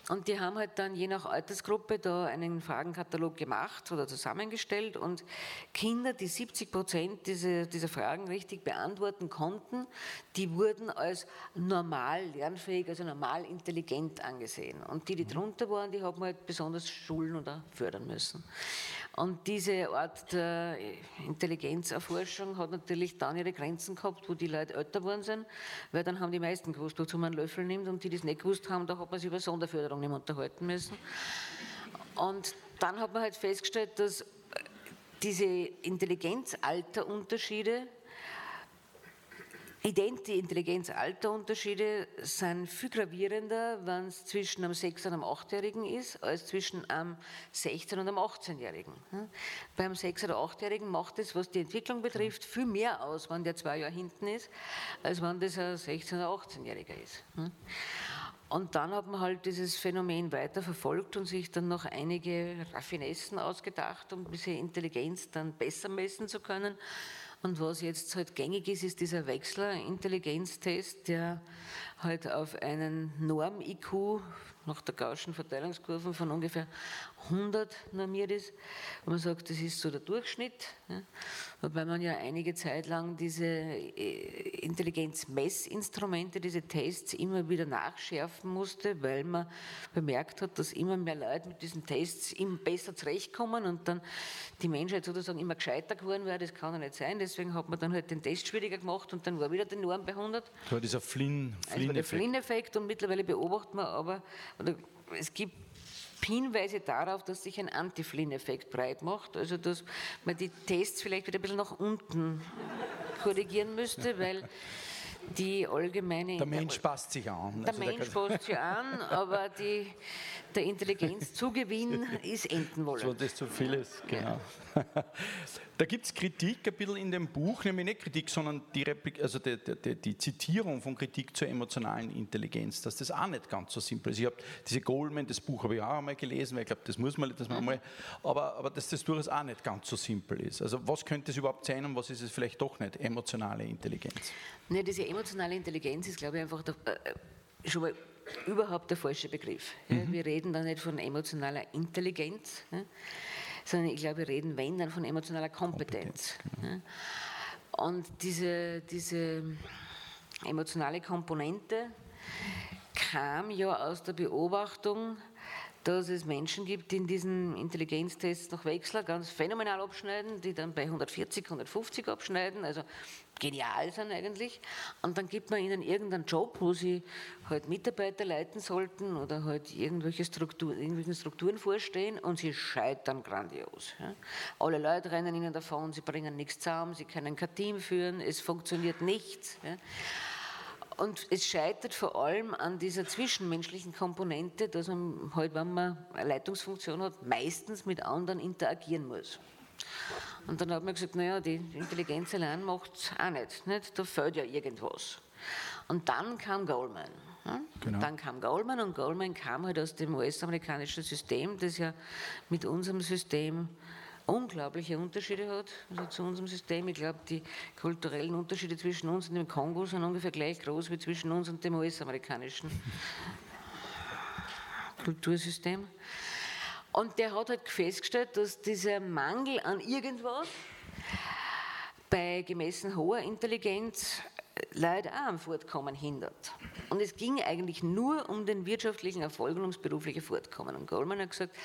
Und die haben halt dann je nach Altersgruppe da einen Fragenkatalog gemacht oder zusammengestellt und Kinder, die 70 Prozent dieser, dieser Fragen richtig beantworten konnten, die wurden als normal lernfähig, also normal intelligent angesehen. Und die, die drunter waren, die haben halt besonders schulen oder fördern müssen. Und diese Art der Intelligenzerforschung hat natürlich dann ihre Grenzen gehabt, wo die Leute älter geworden sind, weil dann haben die meisten gewusst, wozu man einen Löffel nimmt und die, die es nicht gewusst haben, da hat man sich über Sonderförderung nicht mehr unterhalten müssen. Und dann hat man halt festgestellt, dass diese Intelligenzalterunterschiede die Intelligenz-Alter-Unterschiede sind viel gravierender, wenn es zwischen einem 6- und einem 8-Jährigen ist, als zwischen einem 16- und einem 18-Jährigen. Beim 6- oder 8-Jährigen macht es, was die Entwicklung betrifft, viel mehr aus, wenn der zwei Jahre hinten ist, als wenn das ein 16- oder 18-Jähriger ist. Und dann hat man halt dieses Phänomen weiter verfolgt und sich dann noch einige Raffinessen ausgedacht, um diese Intelligenz dann besser messen zu können. Und was jetzt halt gängig ist, ist dieser Wechsler-Intelligenztest, der halt auf einen Norm-IQ nach der Gaußschen Verteilungskurve von ungefähr 100 normiert ist. Und man sagt, das ist so der Durchschnitt, ja. wobei man ja einige Zeit lang diese äh, Intelligenzmessinstrumente, diese Tests immer wieder nachschärfen musste, weil man bemerkt hat, dass immer mehr Leute mit diesen Tests immer besser zurechtkommen und dann die Menschheit sozusagen immer gescheiter geworden wäre. Das kann ja nicht sein. Deswegen hat man dann halt den Test schwieriger gemacht und dann war wieder die Norm bei 100. Das war dieser Flynn-Effekt. Also der Flynn-Effekt und mittlerweile beobachtet man aber, es gibt Hinweise darauf, dass sich ein Anti-Flynn-Effekt breit macht, also dass man die Tests vielleicht wieder ein bisschen nach unten korrigieren müsste, weil die allgemeine... Der Mensch passt sich an. Der also Mensch passt sich an, aber die, der Intelligenzzugewinn ist enden wollen. So, das zu viel ist, genau. Ja. Da gibt es Kritik ein bisschen in dem Buch, nämlich nicht Kritik, sondern die, Replik also die, die, die, Zitierung von Kritik zur emotionalen Intelligenz, dass das auch nicht ganz so simpel ist. Ich habe diese Goldman, das Buch habe ich auch einmal gelesen, weil ich glaube, das muss man, das man mhm. mal, aber, aber dass das durchaus auch nicht ganz so simpel ist. Also was könnte es überhaupt sein und was ist es vielleicht doch nicht, emotionale Intelligenz? Ne, diese emotionale Intelligenz ist, glaube ich, einfach der, äh, schon mal überhaupt der falsche Begriff. Mhm. Wir reden da nicht von emotionaler Intelligenz. Ja? Sondern ich glaube, wir reden, wenn, dann von emotionaler Kompetenz. Kompetenz genau. Und diese, diese emotionale Komponente kam ja aus der Beobachtung, dass es Menschen gibt, die in diesen Intelligenztests noch Wechsler ganz phänomenal abschneiden, die dann bei 140, 150 abschneiden, also genial sind eigentlich. Und dann gibt man ihnen irgendeinen Job, wo sie halt Mitarbeiter leiten sollten oder halt irgendwelche Strukturen, irgendwelchen Strukturen vorstehen und sie scheitern grandios. Ja. Alle Leute rennen ihnen davon, sie bringen nichts zusammen, sie können kein Team führen, es funktioniert nichts. Ja. Und es scheitert vor allem an dieser zwischenmenschlichen Komponente, dass man halt, wenn man eine Leitungsfunktion hat, meistens mit anderen interagieren muss. Und dann hat man gesagt, naja, die Intelligenz allein macht es auch nicht, nicht. Da fehlt ja irgendwas. Und dann kam Goldman. Genau. Dann kam Goldman und Goldman kam halt aus dem US-amerikanischen System, das ja mit unserem System unglaubliche Unterschiede hat also zu unserem System. Ich glaube, die kulturellen Unterschiede zwischen uns und dem Kongo sind ungefähr gleich groß wie zwischen uns und dem US-amerikanischen Kultursystem. Und der hat halt festgestellt, dass dieser Mangel an irgendwas bei gemessen hoher Intelligenz Leute auch am Fortkommen hindert. Und es ging eigentlich nur um den wirtschaftlichen Erfolg und ums berufliche Fortkommen. Und Goldman hat gesagt,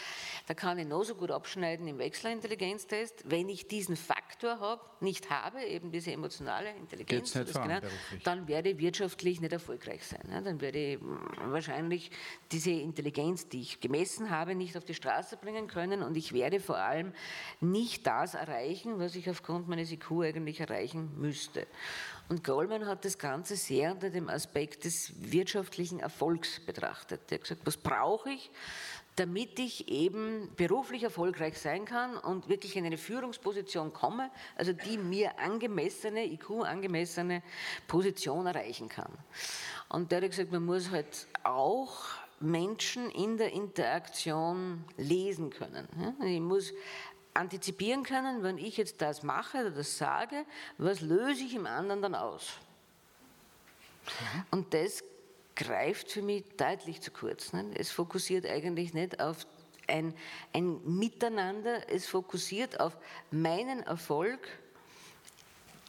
da kann ich noch so gut abschneiden im Wechserintelligenztest, wenn ich diesen Faktor habe, nicht habe, eben diese emotionale Intelligenz, genau, dann werde ich wirtschaftlich nicht erfolgreich sein. Dann werde ich wahrscheinlich diese Intelligenz, die ich gemessen habe, nicht auf die Straße bringen können und ich werde vor allem nicht das erreichen, was ich aufgrund meines IQ eigentlich erreichen müsste. Und Goldman hat das Ganze sehr unter dem Aspekt des wirtschaftlichen Erfolgs betrachtet. Er hat gesagt, was brauche ich, damit ich eben beruflich erfolgreich sein kann und wirklich in eine Führungsposition komme, also die mir angemessene, IQ angemessene Position erreichen kann. Und der hat gesagt, man muss halt auch Menschen in der Interaktion lesen können. Ich muss antizipieren können, wenn ich jetzt das mache oder das sage, was löse ich im anderen dann aus? Und das greift für mich deutlich zu kurz. Ne? Es fokussiert eigentlich nicht auf ein, ein Miteinander, es fokussiert auf meinen Erfolg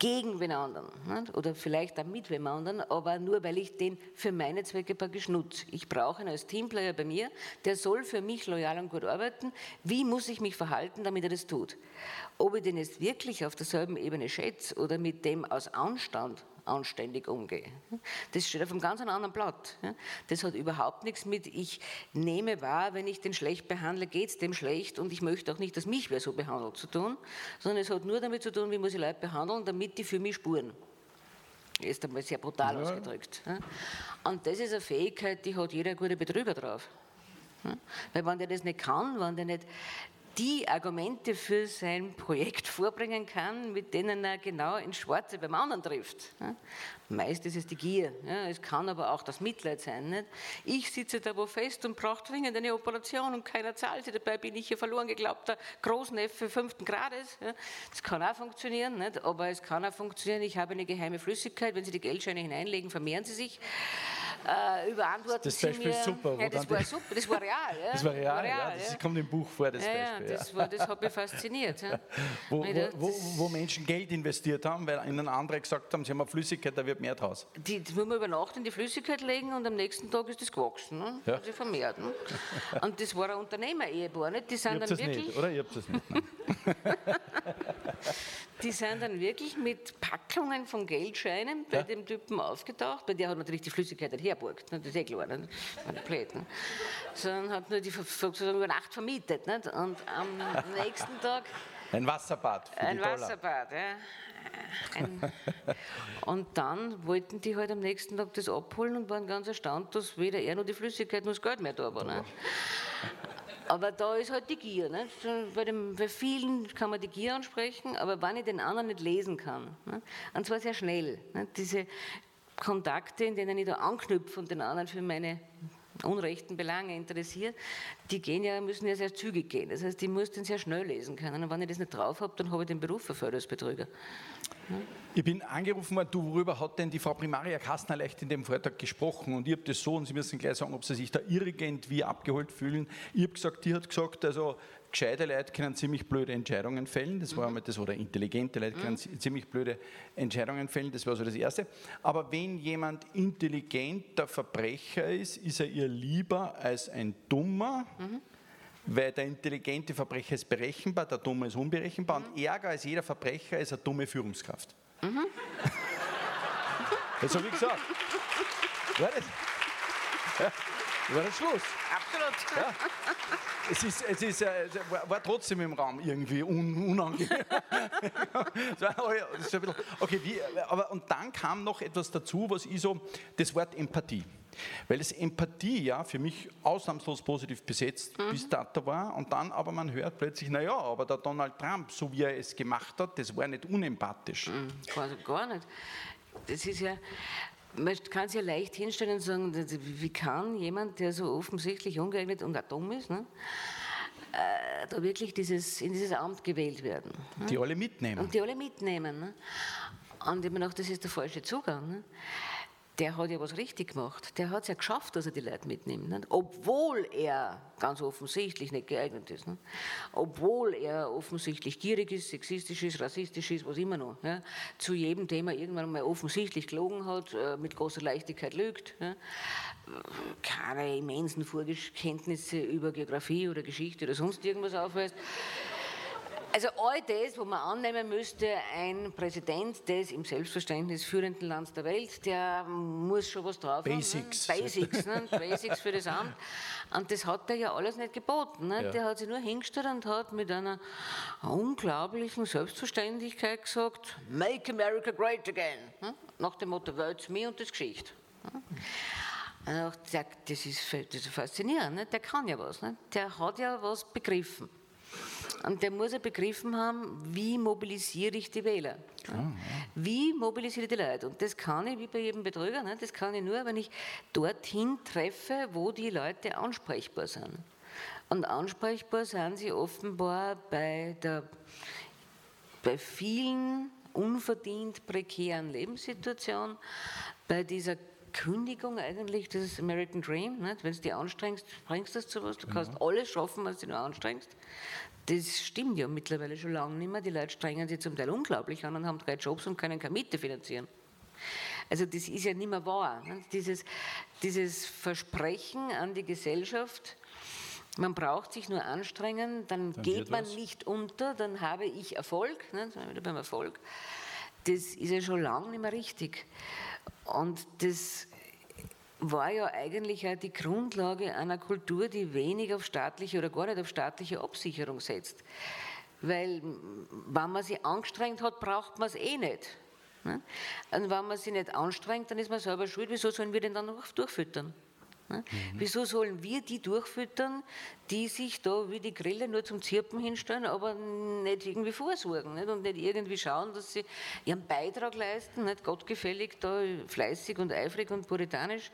gegen wen anderen nicht? oder vielleicht auch mit wem anderen, aber nur weil ich den für meine Zwecke praktisch nutze. Ich brauche ihn als Teamplayer bei mir, der soll für mich loyal und gut arbeiten. Wie muss ich mich verhalten, damit er das tut? Ob ich den jetzt wirklich auf derselben Ebene schätze oder mit dem aus Anstand anständig umgehe. Das steht auf einem ganz anderen Blatt. Das hat überhaupt nichts mit, ich nehme wahr, wenn ich den schlecht behandle, geht es dem schlecht und ich möchte auch nicht, dass mich wer so behandelt zu tun, sondern es hat nur damit zu tun, wie muss ich Leute behandeln, damit die für mich spuren. Ist einmal sehr brutal ja. ausgedrückt. Und das ist eine Fähigkeit, die hat jeder gute Betrüger drauf. Weil wenn der das nicht kann, wenn der nicht die Argumente für sein Projekt vorbringen kann, mit denen er genau ins Schwarze beim anderen trifft. Meist ist es die Gier. Es kann aber auch das Mitleid sein. Ich sitze da wo fest und brauche dringend eine Operation und keiner zahlt sie. Dabei bin ich hier verloren geglaubter Großneffe fünften Grades. Das kann auch funktionieren, aber es kann auch funktionieren, ich habe eine geheime Flüssigkeit, wenn Sie die Geldscheine hineinlegen, vermehren sie sich äh, überantworten das Sie Beispiel mir. super. Ja, das war super, das war real. Ja. Das war real, war real ja, das ja. kommt im Buch vor, das Beispiel. Das, war, das hat mich fasziniert. Wo, wo, wo, wo, Menschen Geld investiert haben, weil ihnen andere gesagt haben, sie haben eine Flüssigkeit, da wird mehr draus. Die, die muss man über Nacht in die Flüssigkeit legen und am nächsten Tag ist das gewachsen. Ne? Ja. Also vermehrt. Ne? Und das war ein Unternehmer-Ehepaar. Die sind dann wirklich. Nicht, oder? Ihr habt das nicht. die sind dann wirklich mit Packungen von Geldscheinen bei dem Typen aufgetaucht, bei der hat natürlich die Flüssigkeit nicht herborgt. Ne? Das ist eh klar, nicht? Ne? blöd. Ne? Sondern hat nur die sozusagen über Nacht vermietet. Nicht? Und am nächsten Tag. Ein Wasserbad. Ein Wasserbad, ja. Ein, und dann wollten die halt am nächsten Tag das abholen und waren ganz erstaunt, dass weder er noch die Flüssigkeit noch das Geld mehr da war. Ne? Aber da ist halt die Gier. Ne? Bei, dem, bei vielen kann man die Gier ansprechen, aber wenn ich den anderen nicht lesen kann, ne? und zwar sehr schnell, ne? diese Kontakte, in denen ich da anknüpfe und den anderen für meine unrechten Belange interessiert, die gehen ja, müssen ja sehr zügig gehen. Das heißt, ich muss den sehr schnell lesen können. Und wenn ich das nicht drauf habe, dann habe ich den Beruf verfolgt als. Ich bin angerufen worden, du, worüber hat denn die Frau Primaria Kastner leicht in dem Vortrag gesprochen? Und ich habe das so, und Sie müssen gleich sagen, ob Sie sich da irgendwie abgeholt fühlen. Ich habe gesagt, die hat gesagt, also gescheite Leute können ziemlich blöde Entscheidungen fällen, das war mhm. einmal das, oder intelligente Leute können mhm. ziemlich blöde Entscheidungen fällen, das war so das Erste. Aber wenn jemand intelligenter Verbrecher ist, ist er ihr lieber als ein Dummer, mhm weil der intelligente Verbrecher ist berechenbar, der Dumme ist unberechenbar mhm. und ärger als jeder Verbrecher ist eine dumme Führungskraft. Mhm. das habe ich gesagt. War das, ja, war das Schluss? Absolut. Ja. Es, ist, es ist, äh, war, trotzdem im Raum irgendwie un, unangenehm. okay, wie, aber, und dann kam noch etwas dazu, was ich so, das Wort Empathie. Weil das Empathie ja für mich ausnahmslos positiv besetzt mhm. bis dato war und dann aber man hört plötzlich, naja, aber der Donald Trump, so wie er es gemacht hat, das war nicht unempathisch. Mhm, also gar nicht. Das ist ja, man kann es ja leicht hinstellen und sagen, wie kann jemand, der so offensichtlich ungeeignet und auch dumm ist, ne, äh, da wirklich dieses, in dieses Amt gewählt werden. Ne? Die alle mitnehmen. Und die alle mitnehmen. Ne? Und ich mir gedacht, das ist der falsche Zugang. Ne? Der hat ja was richtig gemacht. Der hat es ja geschafft, dass er die Leute mitnimmt. Nicht? Obwohl er ganz offensichtlich nicht geeignet ist. Nicht? Obwohl er offensichtlich gierig ist, sexistisch ist, rassistisch ist, was immer noch. Ja? Zu jedem Thema irgendwann mal offensichtlich gelogen hat, äh, mit großer Leichtigkeit lügt. Ja? Keine immensen Vorkenntnisse über Geografie oder Geschichte oder sonst irgendwas aufweist. Also all das, wo man annehmen müsste, ein Präsident des im Selbstverständnis führenden Landes der Welt, der muss schon was drauf Basics. haben. Ne? Basics. Ne? Basics für das Amt. Und das hat er ja alles nicht geboten. Ne? Ja. Der hat sich nur hingestellt und hat mit einer unglaublichen Selbstverständlichkeit gesagt, Make America Great Again. Ne? Nach dem Motto, Words me und das Geschichte. Ne? Das ist, das ist faszinierend, ne? der kann ja was, ne? der hat ja was begriffen. Und der muss ja begriffen haben, wie mobilisiere ich die Wähler. Ah, wie mobilisiere ich die Leute? Und das kann ich, wie bei jedem Betrüger, ne? das kann ich nur, wenn ich dorthin treffe, wo die Leute ansprechbar sind. Und ansprechbar sind sie offenbar bei, der, bei vielen unverdient prekären Lebenssituationen, bei dieser Kündigung eigentlich des American Dream. Nicht? Wenn du dich anstrengst, bringst du das zu was. Du kannst ja. alles schaffen, was du nur anstrengst. Das stimmt ja mittlerweile schon lange nicht mehr. Die Leute strengen sich zum Teil unglaublich an und haben drei Jobs und können keine Miete finanzieren. Also das ist ja nicht mehr wahr. Ne? Dieses, dieses Versprechen an die Gesellschaft, man braucht sich nur anstrengen, dann, dann geht man was. nicht unter, dann habe ich Erfolg, ne? sind wir wieder beim Erfolg. Das ist ja schon lange nicht mehr richtig. Und das war ja eigentlich auch die Grundlage einer Kultur, die wenig auf staatliche oder gar nicht auf staatliche Absicherung setzt. Weil, wenn man sich angestrengt hat, braucht man es eh nicht. Ne? Und wenn man sich nicht anstrengt, dann ist man selber schuld. Wieso sollen wir den dann noch durchfüttern? Mhm. Wieso sollen wir die durchfüttern, die sich da wie die Grille nur zum Zirpen hinstellen, aber nicht irgendwie vorsorgen nicht? und nicht irgendwie schauen, dass sie ihren Beitrag leisten, nicht gottgefällig da fleißig und eifrig und puritanisch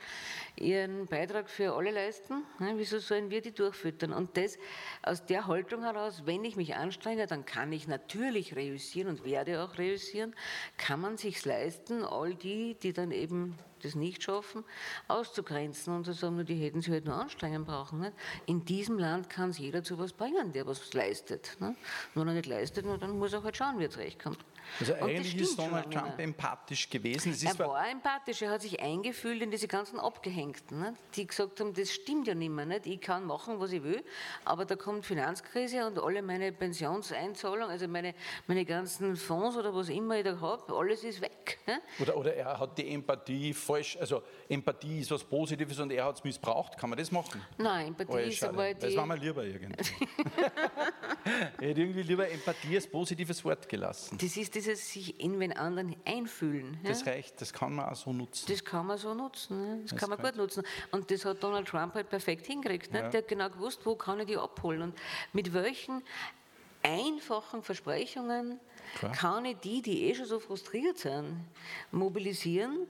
ihren Beitrag für alle leisten? Ne? Wieso sollen wir die durchfüttern? Und das aus der Haltung heraus, wenn ich mich anstrenge, dann kann ich natürlich reüssieren und werde auch reüssieren, kann man sich leisten, all die, die dann eben das nicht schaffen, auszugrenzen und zu sagen, die hätten sich halt nur anstrengen brauchen. Nicht? In diesem Land kann es jeder zu was bringen, der was leistet. Nicht? wenn er nicht leistet, dann muss er halt schauen, wie er zurechtkommt. Also eigentlich ist Donald Trump empathisch gewesen. er war empathisch, er hat sich eingefühlt in diese ganzen Abgehängten, nicht? die gesagt haben, das stimmt ja nicht mehr, nicht? ich kann machen, was ich will, aber da kommt Finanzkrise und alle meine Pensionseinzahlungen, also meine, meine ganzen Fonds oder was immer ich da habe, alles ist weg. Oder, oder er hat die Empathie falsch, also Empathie ist was Positives und er hat es missbraucht, kann man das machen? Nein, Empathie oh, ist aber die... Das war mir lieber irgendwie. er hätte irgendwie lieber Empathie als positives Wort gelassen. Das ist dieses sich in den anderen einfühlen. Ja? Das reicht, das kann man auch so nutzen. Das kann man so nutzen, ja? das, das, kann man gut nutzen. Und das hat Donald Trump halt perfekt hingekriegt. Ja. Der hat genau gewusst, wo kann ich die abholen und mit welchen einfachen Versprechungen Klar. kann ich die, die eh schon so frustriert sind, mobilisieren.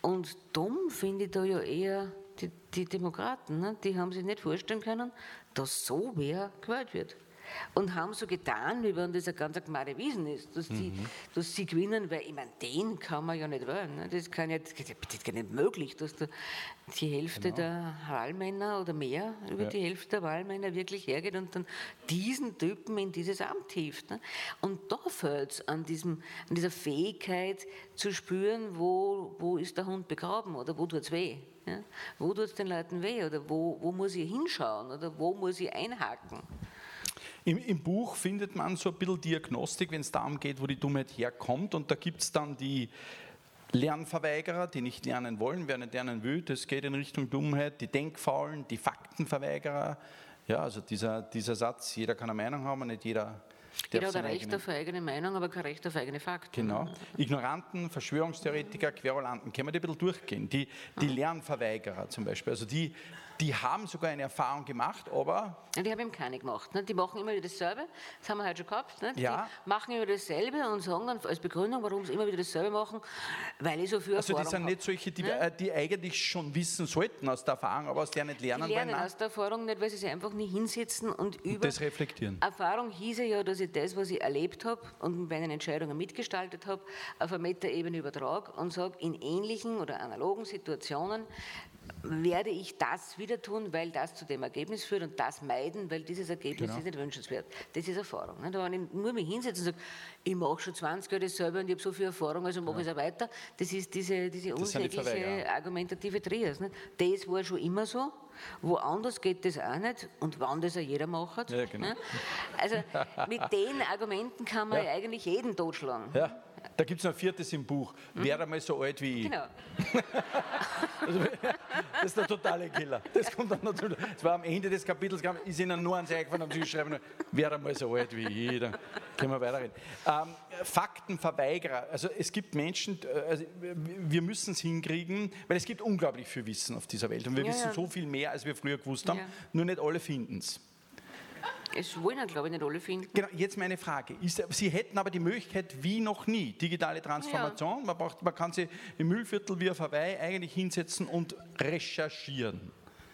Und dumm finde ich da ja eher die, die Demokraten. Ne? Die haben sich nicht vorstellen können, dass so wer gewählt wird und haben so getan, wie wenn das ein ganz gemeine Wiesen ist, dass, die, mhm. dass sie gewinnen, weil ich meine, den kann man ja nicht wählen. Ne? Das, kann ja, das ist gar nicht möglich, dass da die Hälfte genau. der Wahlmänner oder mehr, über ja. die Hälfte der Wahlmänner wirklich hergeht und dann diesen Typen in dieses Amt hilft. Ne? Und da fällt es an, an dieser Fähigkeit zu spüren, wo, wo ist der Hund begraben oder wo tut es weh. Ja? Wo tut es den Leuten weh oder wo, wo muss ich hinschauen oder wo muss ich einhaken. Im, Im, Buch findet man so ein bisschen Diagnostik, wenn es darum geht, wo die Dummheit herkommt. Und da gibt es dann die Lernverweigerer, die nicht lernen wollen, wer nicht lernen will. Das geht in Richtung Dummheit. Die Denkfaulen, die Faktenverweigerer. Ja, also dieser, dieser Satz, jeder kann eine Meinung haben, nicht jeder jeder hat ein Recht auf eigene Meinung, aber kein Recht auf eigene Fakten. Genau. Ignoranten, Verschwörungstheoretiker, Querulanten, können wir die ein bisschen durchgehen. Die, die Lernverweigerer zum Beispiel, also die, die haben sogar eine Erfahrung gemacht, aber... Ja, die haben eben keine gemacht. Ne? Die machen immer wieder dasselbe, das haben wir heute schon gehabt. Ne? Ja. Die machen immer dasselbe und sagen dann als Begründung, warum sie immer wieder dasselbe machen, weil ich so viel Also die sind nicht solche, die, ne? die eigentlich schon wissen sollten aus der Erfahrung, aber aus der nicht lernen Die lernen aus der Erfahrung nicht, weil sie sich einfach nie hinsetzen und über... Das reflektieren. Erfahrung hieße ja, dass ich das, was ich erlebt habe und bei meinen Entscheidungen mitgestaltet habe, auf eine Metaebene übertrage und sage, in ähnlichen oder analogen Situationen werde ich das wieder tun, weil das zu dem Ergebnis führt und das meiden, weil dieses Ergebnis genau. ist nicht wünschenswert. Das ist Erfahrung. Ne? Wenn ich nur mich hinsetze und sage, ich mache schon 20 Jahre dasselbe und ich habe so viel Erfahrung, also mache ja. ich es auch weiter, das ist diese, diese unsägliche argumentative Trias. Das war schon immer so. Woanders geht das auch nicht und wann das auch jeder macht. Ja, genau. Also mit den Argumenten kann man ja. eigentlich jeden totschlagen. Ja. Da gibt es noch ein viertes im Buch. Mhm. Wäre mal so alt wie ich. Genau. also, das ist der totale Killer. Das kommt dann natürlich. Das war am Ende des Kapitels, ist ihnen nur ans eingefallen, haben sie geschrieben, wäre mal so alt wie ich. Dann können wir weiterreden. Ähm, Faktenverweigerer. Also es gibt Menschen, äh, also wir müssen es hinkriegen, weil es gibt unglaublich viel Wissen auf dieser Welt. Und wir ja, wissen ja. so viel mehr, als wir früher gewusst haben. Ja. Nur nicht alle finden es. Es wollen, glaube ich, nicht alle finden. Genau, jetzt meine Frage. Ist, Sie hätten aber die Möglichkeit, wie noch nie, digitale Transformation. Ja. Man, braucht, man kann sie im Müllviertel wie auf Hawaii eigentlich hinsetzen und recherchieren.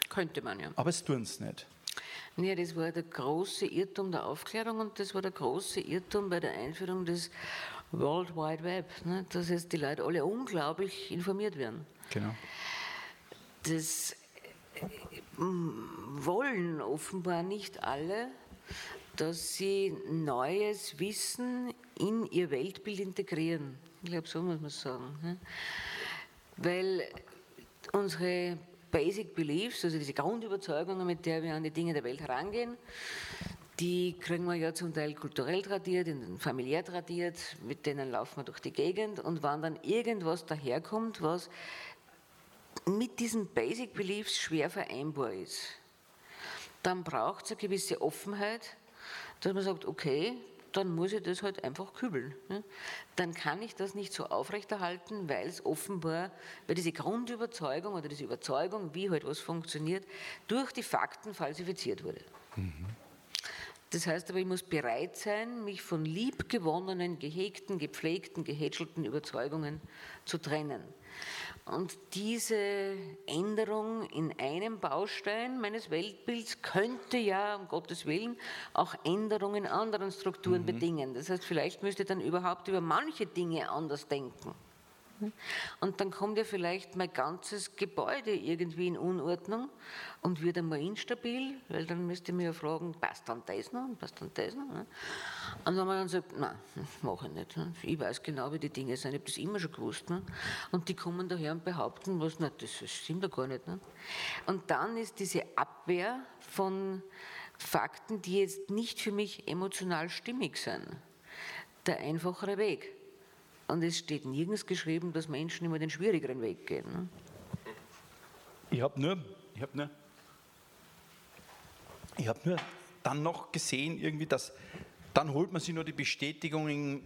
Könnte man, ja. Aber es tun es nicht. Ja, das war der große Irrtum der Aufklärung und das war der große Irrtum bei der Einführung des World Wide Web, ne? dass jetzt die Leute alle unglaublich informiert werden. Genau. Das wollen offenbar nicht alle, dass sie neues Wissen in ihr Weltbild integrieren. Ich glaube, so muss man sagen. Weil unsere Basic Beliefs, also diese Grundüberzeugungen, mit der wir an die Dinge der Welt herangehen, die kriegen wir ja zum Teil kulturell tradiert, familiär tradiert, mit denen laufen wir durch die Gegend und wenn dann irgendwas daherkommt, was mit diesen Basic Beliefs schwer vereinbar ist, dann braucht es eine gewisse Offenheit, dass man sagt, okay, dann muss ich das halt einfach kübeln. Ne? Dann kann ich das nicht so aufrechterhalten, weil es offenbar, weil diese Grundüberzeugung oder diese Überzeugung, wie halt was funktioniert, durch die Fakten falsifiziert wurde. Mhm. Das heißt aber, ich muss bereit sein, mich von liebgewonnenen, gehegten, gepflegten, gehätschelten Überzeugungen zu trennen. Und diese Änderung in einem Baustein meines Weltbilds könnte ja, um Gottes Willen, auch Änderungen in anderen Strukturen mhm. bedingen. Das heißt, vielleicht müsste ich dann überhaupt über manche Dinge anders denken. Und dann kommt ja vielleicht mein ganzes Gebäude irgendwie in Unordnung und wird einmal instabil, weil dann müsste ich mich ja fragen, passt dann das noch und passt dann das noch? Ne? Und wenn man dann sagt, nein, mache ich nicht. Ne? Ich weiß genau, wie die Dinge sind, ich habe das immer schon gewusst. Ne? Und die kommen daher und behaupten, was, na, das stimmt ja gar nicht. Und dann ist diese Abwehr von Fakten, die jetzt nicht für mich emotional stimmig sind, der einfachere Weg. Und es steht nirgends geschrieben, dass Menschen immer den schwierigeren Weg gehen. Ne? Ich habe nur, ich habe nur, ich habe nur dann noch gesehen, irgendwie, dass dann holt man sich nur die Bestätigung in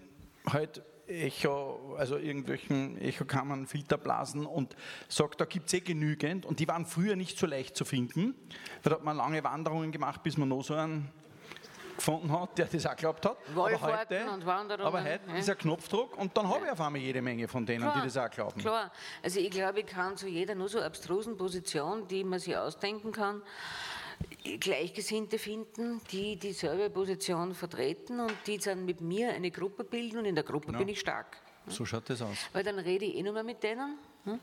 halt Echo, also irgendwelchen Echokammern, Filterblasen und sagt, da gibt es eh genügend. Und die waren früher nicht so leicht zu finden. Da hat man lange Wanderungen gemacht, bis man noch so einen gefunden hat, der das auch geglaubt hat. aber heute. Aber heute ja. ist ein Knopfdruck und dann habe ich auf einmal jede Menge von denen, klar, die das auch glauben. Klar, also ich glaube, ich kann zu jeder nur so abstrusen Position, die man sich ausdenken kann, Gleichgesinnte finden, die dieselbe Position vertreten und die dann mit mir eine Gruppe bilden und in der Gruppe ja. bin ich stark. So schaut das aus. Weil dann rede ich eh nur mehr mit denen, hm?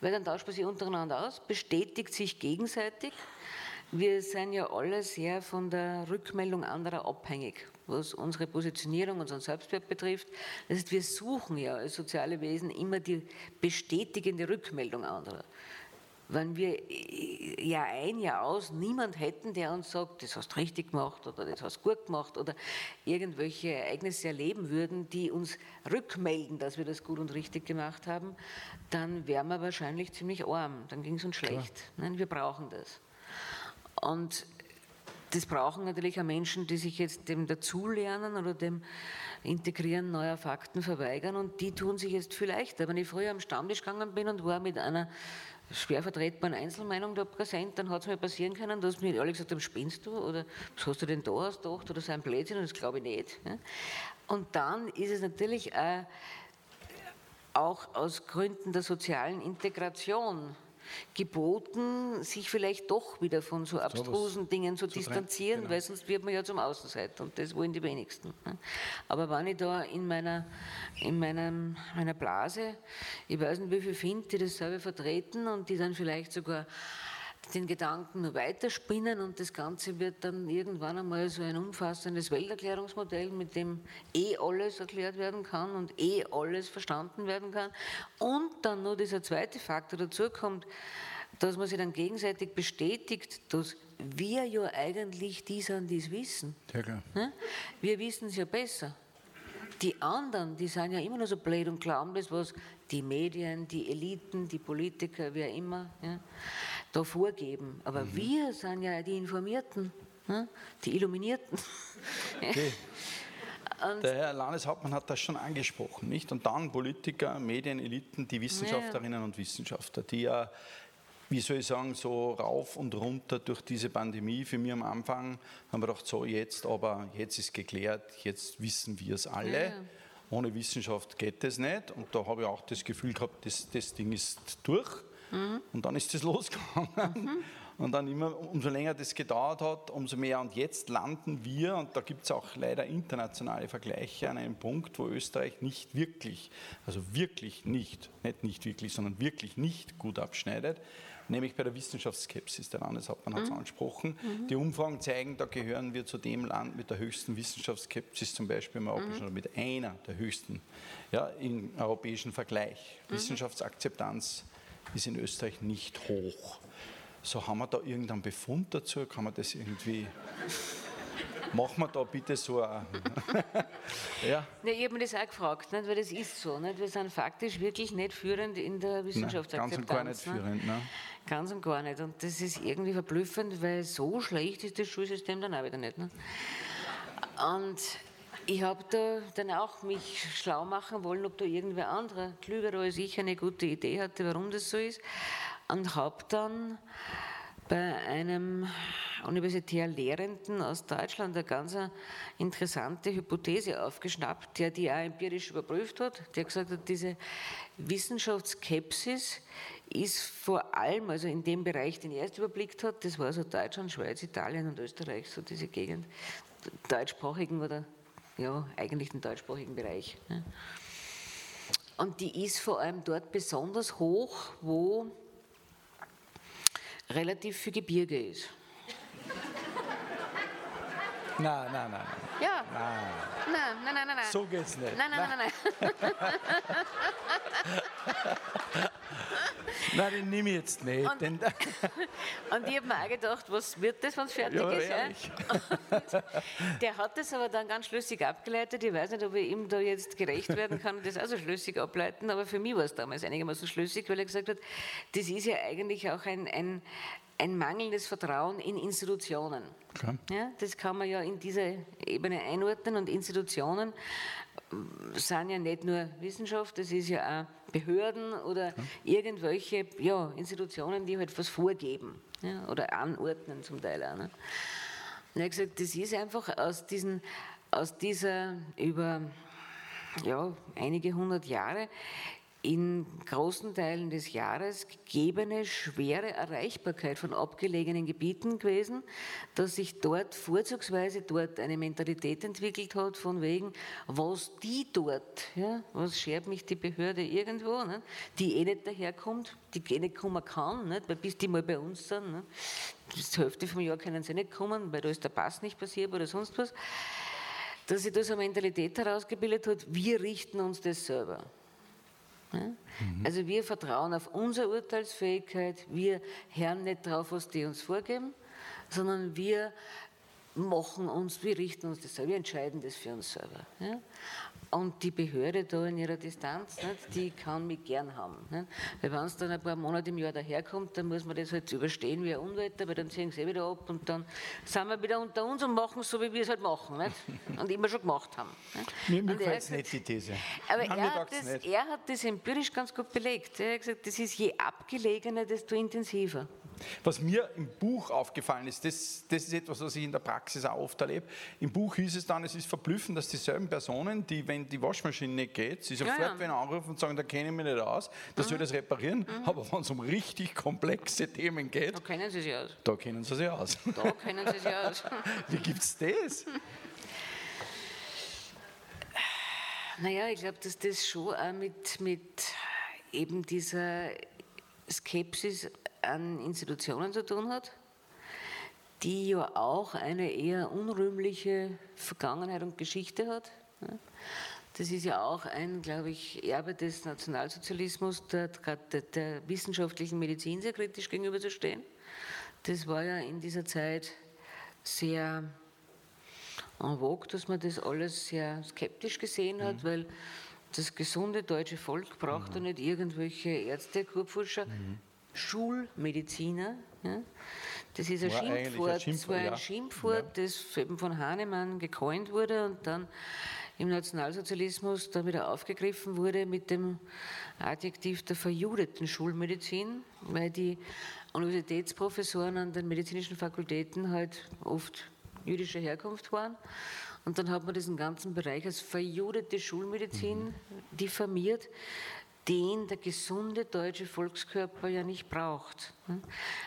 weil dann tauscht man sich untereinander aus, bestätigt sich gegenseitig wir sind ja alle sehr von der Rückmeldung anderer abhängig, was unsere Positionierung, unseren Selbstwert betrifft. Das heißt, wir suchen ja als soziale Wesen immer die bestätigende Rückmeldung anderer. Wenn wir Jahr ein, Jahr aus niemand hätten, der uns sagt, das hast du richtig gemacht oder das hast du gut gemacht oder irgendwelche Ereignisse erleben würden, die uns rückmelden, dass wir das gut und richtig gemacht haben, dann wären wir wahrscheinlich ziemlich arm, dann ging es uns schlecht. Nein, wir brauchen das. Und das brauchen natürlich auch Menschen, die sich jetzt dem Dazulernen oder dem Integrieren neuer Fakten verweigern und die tun sich jetzt viel leichter. Wenn ich früher am Stammtisch gegangen bin und war mit einer schwer vertretbaren Einzelmeinung da präsent, dann hat es mir passieren können, dass mir alle gesagt haben, spinnst du oder was hast du denn da ausgedacht oder so ein Blödsinn und das glaube ich nicht. Und dann ist es natürlich auch aus Gründen der sozialen Integration geboten, sich vielleicht doch wieder von so abstrusen so Dingen zu, zu distanzieren, genau. weil sonst wird man ja zum Außenseiter und das wollen die wenigsten. Ne? Aber wenn ich da in meiner, in meinem, meiner Blase, ich weiß nicht, wie viele finde, die das selber vertreten und die dann vielleicht sogar den Gedanken weiterspinnen und das Ganze wird dann irgendwann einmal so ein umfassendes Welterklärungsmodell, mit dem eh alles erklärt werden kann und eh alles verstanden werden kann. Und dann nur dieser zweite Faktor dazu kommt, dass man sich dann gegenseitig bestätigt, dass wir ja eigentlich die sind, die es wissen. Ja, klar. Ne? Wir wissen es ja besser. Die anderen, die sind ja immer nur so blöd und glauben das, was die Medien, die Eliten, die Politiker, wer immer, ja, da vorgeben. Aber mhm. wir sind ja die Informierten, ne, die Illuminierten. Okay. Der Herr Landeshauptmann hat das schon angesprochen, nicht? Und dann Politiker, Medien, Eliten, die Wissenschaftlerinnen ja. und Wissenschaftler, die ja wie soll ich sagen, so rauf und runter durch diese Pandemie. Für mich am Anfang haben wir gedacht, so jetzt, aber jetzt ist geklärt, jetzt wissen wir es alle. Ja. Ohne Wissenschaft geht es nicht. Und da habe ich auch das Gefühl gehabt, das, das Ding ist durch. Mhm. Und dann ist es losgegangen. Mhm. Und dann immer, umso länger das gedauert hat, umso mehr. Und jetzt landen wir, und da gibt es auch leider internationale Vergleiche, an einem Punkt, wo Österreich nicht wirklich, also wirklich nicht, nicht nicht wirklich, sondern wirklich nicht gut abschneidet nämlich bei der Wissenschaftsskepsis. Der Landeshauptmann hat es mhm. angesprochen. Mhm. Die Umfragen zeigen, da gehören wir zu dem Land mit der höchsten Wissenschaftsskepsis, zum Beispiel im europäischen, mhm. mit einer der höchsten ja, im europäischen Vergleich. Mhm. Wissenschaftsakzeptanz ist in Österreich nicht hoch. So haben wir da irgendeinen Befund dazu? Kann man das irgendwie machen wir da bitte so ein. ja. Ich habe mir das auch gefragt, nicht? weil das ist so. Nicht? Wir sind faktisch wirklich nicht führend in der Wissenschaftsakzeptanz. Nein, ganz und gar nicht führend. Ne? Ganz und gar nicht. Und das ist irgendwie verblüffend, weil so schlecht ist das Schulsystem dann auch wieder nicht. Ne? Und ich habe da dann auch mich schlau machen wollen, ob da irgendwer anderer, klüger als ich, eine gute Idee hatte, warum das so ist. Und habe dann bei einem Universitärlehrenden aus Deutschland eine ganz interessante Hypothese aufgeschnappt, der die auch empirisch überprüft hat. Der gesagt hat, diese Wissenschaftsskepsis ist vor allem, also in dem Bereich, den er erst überblickt hat, das war so Deutschland, Schweiz, Italien und Österreich, so diese Gegend, deutschsprachigen oder ja, eigentlich den deutschsprachigen Bereich. Und die ist vor allem dort besonders hoch, wo relativ viel Gebirge ist. Nein, nein, nein. Ja. Nein. Nein, nein, nein, nein. nein. So geht's nicht. Nein, nein, nein, nein. Nein, den nehme ich jetzt nicht. Und- Und ich habe mir auch gedacht, was wird das, wenn es fertig Ja, ist? der hat das aber dann ganz schlüssig abgeleitet. Ich weiß nicht, ob ich ihm da jetzt gerecht werden kann und das auch so schlüssig ableiten, aber für mich war es damals einigermaßen schlüssig, weil er gesagt hat, das ist ja eigentlich auch ein, ein, ein mangelndes Vertrauen in Institutionen. Okay. Ja, das kann man ja in dieser Ebene einordnen und Institutionen sind ja nicht nur Wissenschaft, das ist ja auch Behörden oder irgendwelche ja, Institutionen, die halt was vorgeben ja, oder anordnen zum Teil auch. Ne? Und er hat gesagt, das ist einfach aus, diesen, aus dieser über ja, einige hundert Jahre in großen Teilen des Jahres gegebene schwere Erreichbarkeit von abgelegenen Gebieten gewesen, dass sich dort vorzugsweise dort eine Mentalität entwickelt hat von wegen, was die dort, ja, was schert mich die Behörde irgendwo, ne, die eh nicht daherkommt, die eh nicht kommen kann, nicht, weil bis die mal bei uns sind, ne, die Hälfte vom Jahr können sie nicht kommen, weil da ist der Pass nicht passiert oder sonst was, dass sich da so eine Mentalität herausgebildet hat, wir richten uns das selber. Ja? Also wir vertrauen auf unsere Urteilsfähigkeit, wir hören nicht drauf, was die uns vorgeben, sondern wir machen uns, wir richten uns das selber, wir entscheiden das für uns selber. Ja? Und die Behörde da in ihrer Distanz, nicht, die kann mich gern haben. Nicht? Weil wenn es dann ein paar Monate im Jahr daherkommt, dann muss man das halt überstehen wie ein Unwetter, weil dann ziehen sie eh wieder ab und dann sind wir wieder unter uns und machen es so, wie wir es halt machen. Nicht? Und immer schon gemacht haben. Mir mir gefällt nicht die These. aber Nein, er hat, das, nicht. er hat das empirisch ganz gut belegt. Er hat gesagt, das ist je abgelegener, desto intensiver. Was mir im Buch aufgefallen ist, das, das ist etwas, was ich in der Praxis auch oft erlebe. Im Buch hieß es dann, es ist verblüffend, dass dieselben Personen, die, wenn die Waschmaschine nicht geht, sie sofort ja. Mhm. wenn anrufen und sagen, da kenne ich mich nicht aus, das soll das reparieren. Aber wenn es um richtig komplexe Themen geht, Da kennen Sie sich aus. da kennen sie sich aus. Da kennen Sie sich aus. Wie gibt's das? Naja, ich glaube, dass das schon auch mit, mit eben dieser Skepsis an Institutionen zu tun hat, die ja auch eine eher unrühmliche Vergangenheit und Geschichte hat. Das ist ja auch ein, glaube ich, Erbe des Nationalsozialismus, der, der, der wissenschaftlichen Medizin sehr kritisch gegenüberzustehen. Das war ja in dieser Zeit sehr en vogue, dass man das alles sehr skeptisch gesehen hat, weil das gesunde deutsche Volk braucht ja nicht irgendwelche Ärzte, Kurpfuscher, Schulmediziner. Ja? Das ist ein War eigentlich ein Schimpfwort, das Schimpfwort, war ein ja. Schimpfwort, das eben von Hahnemann gecoint wurde und dann im Nationalsozialismus dann wieder aufgegriffen wurde mit dem Adjektiv der verjudeten Schulmedizin, weil die Universitätsprofessoren an den medizinischen Fakultäten halt oft jüdischer Herkunft waren. Und dann hat man diesen ganzen Bereich als verjudete Schulmedizin diffamiert, den der gesunde deutsche Volkskörper ja nicht braucht.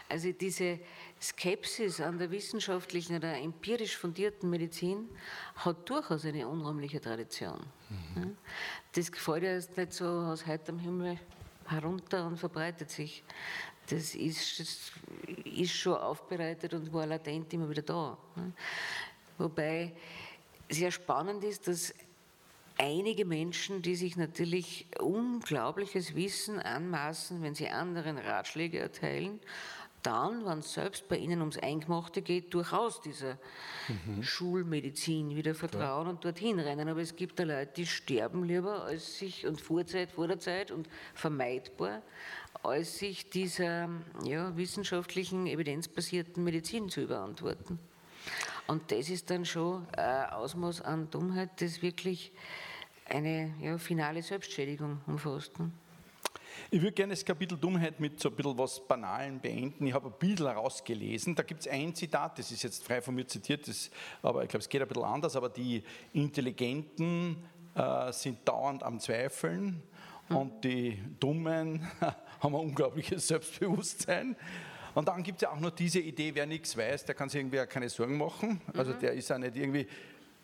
Also diese Skepsis an der wissenschaftlichen oder empirisch fundierten Medizin hat durchaus eine unräumliche Tradition. Das gefällt ja jetzt nicht so aus heiterem Himmel herunter und verbreitet sich. Das ist, das ist schon aufbereitet und war latent immer wieder da. Wobei sehr spannend ist, dass einige Menschen, die sich natürlich unglaubliches Wissen anmaßen, wenn sie anderen Ratschläge erteilen, dann, wenn es selbst bei ihnen ums Eingemachte geht, durchaus dieser Schulmedizin wieder vertrauen und dorthin rennen. Aber es gibt da Leute, die sterben lieber, als sich, und Vorzeit, vor der Zeit und vermeidbar, als sich dieser ja, wissenschaftlichen, evidenzbasierten Medizin zu überantworten. Und das ist dann schon ein Ausmaß an Dummheit, das wirklich eine ja, finale Selbstschädigung umfasst. Ne? Ich würde gerne das Kapitel Dummheit mit so ein bisschen was Banalen beenden. Ich habe ein bisschen herausgelesen. Da gibt es ein Zitat, das ist jetzt frei von mir zitiert, das, aber ich glaube, es geht ein bisschen anders. Aber die Intelligenten äh, sind dauernd am Zweifeln hm. und die Dummen haben ein unglaubliches Selbstbewusstsein. Und dann gibt es ja auch noch diese Idee, wer nichts weiß, der kann sich irgendwie auch keine Sorgen machen. Also mhm. der ist ja nicht irgendwie,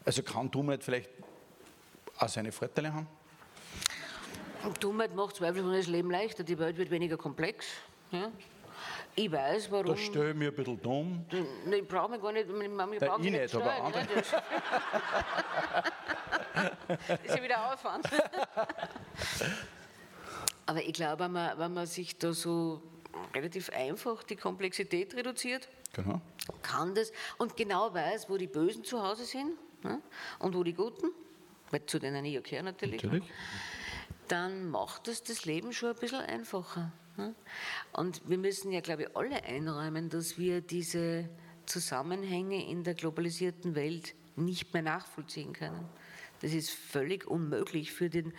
also kann Dummheit vielleicht auch seine Vorteile haben? Und Dummheit macht zweifelsohne das Leben leichter, die Welt wird weniger komplex. Ja? Ich weiß, warum. Da stelle ich mir ein bisschen dumm. Ich brauche mich gar nicht, ich ich nicht, nicht stellen, aber andere. Das ist ja wieder Aufwand. aber ich glaube, wenn man, wenn man sich da so relativ einfach die Komplexität reduziert, genau. kann das und genau weiß, wo die Bösen zu Hause sind ne? und wo die Guten, weil zu denen ich ja gehöre natürlich, natürlich. dann macht das das Leben schon ein bisschen einfacher. Ne? Und wir müssen ja, glaube ich, alle einräumen, dass wir diese Zusammenhänge in der globalisierten Welt nicht mehr nachvollziehen können. Das ist völlig unmöglich für den,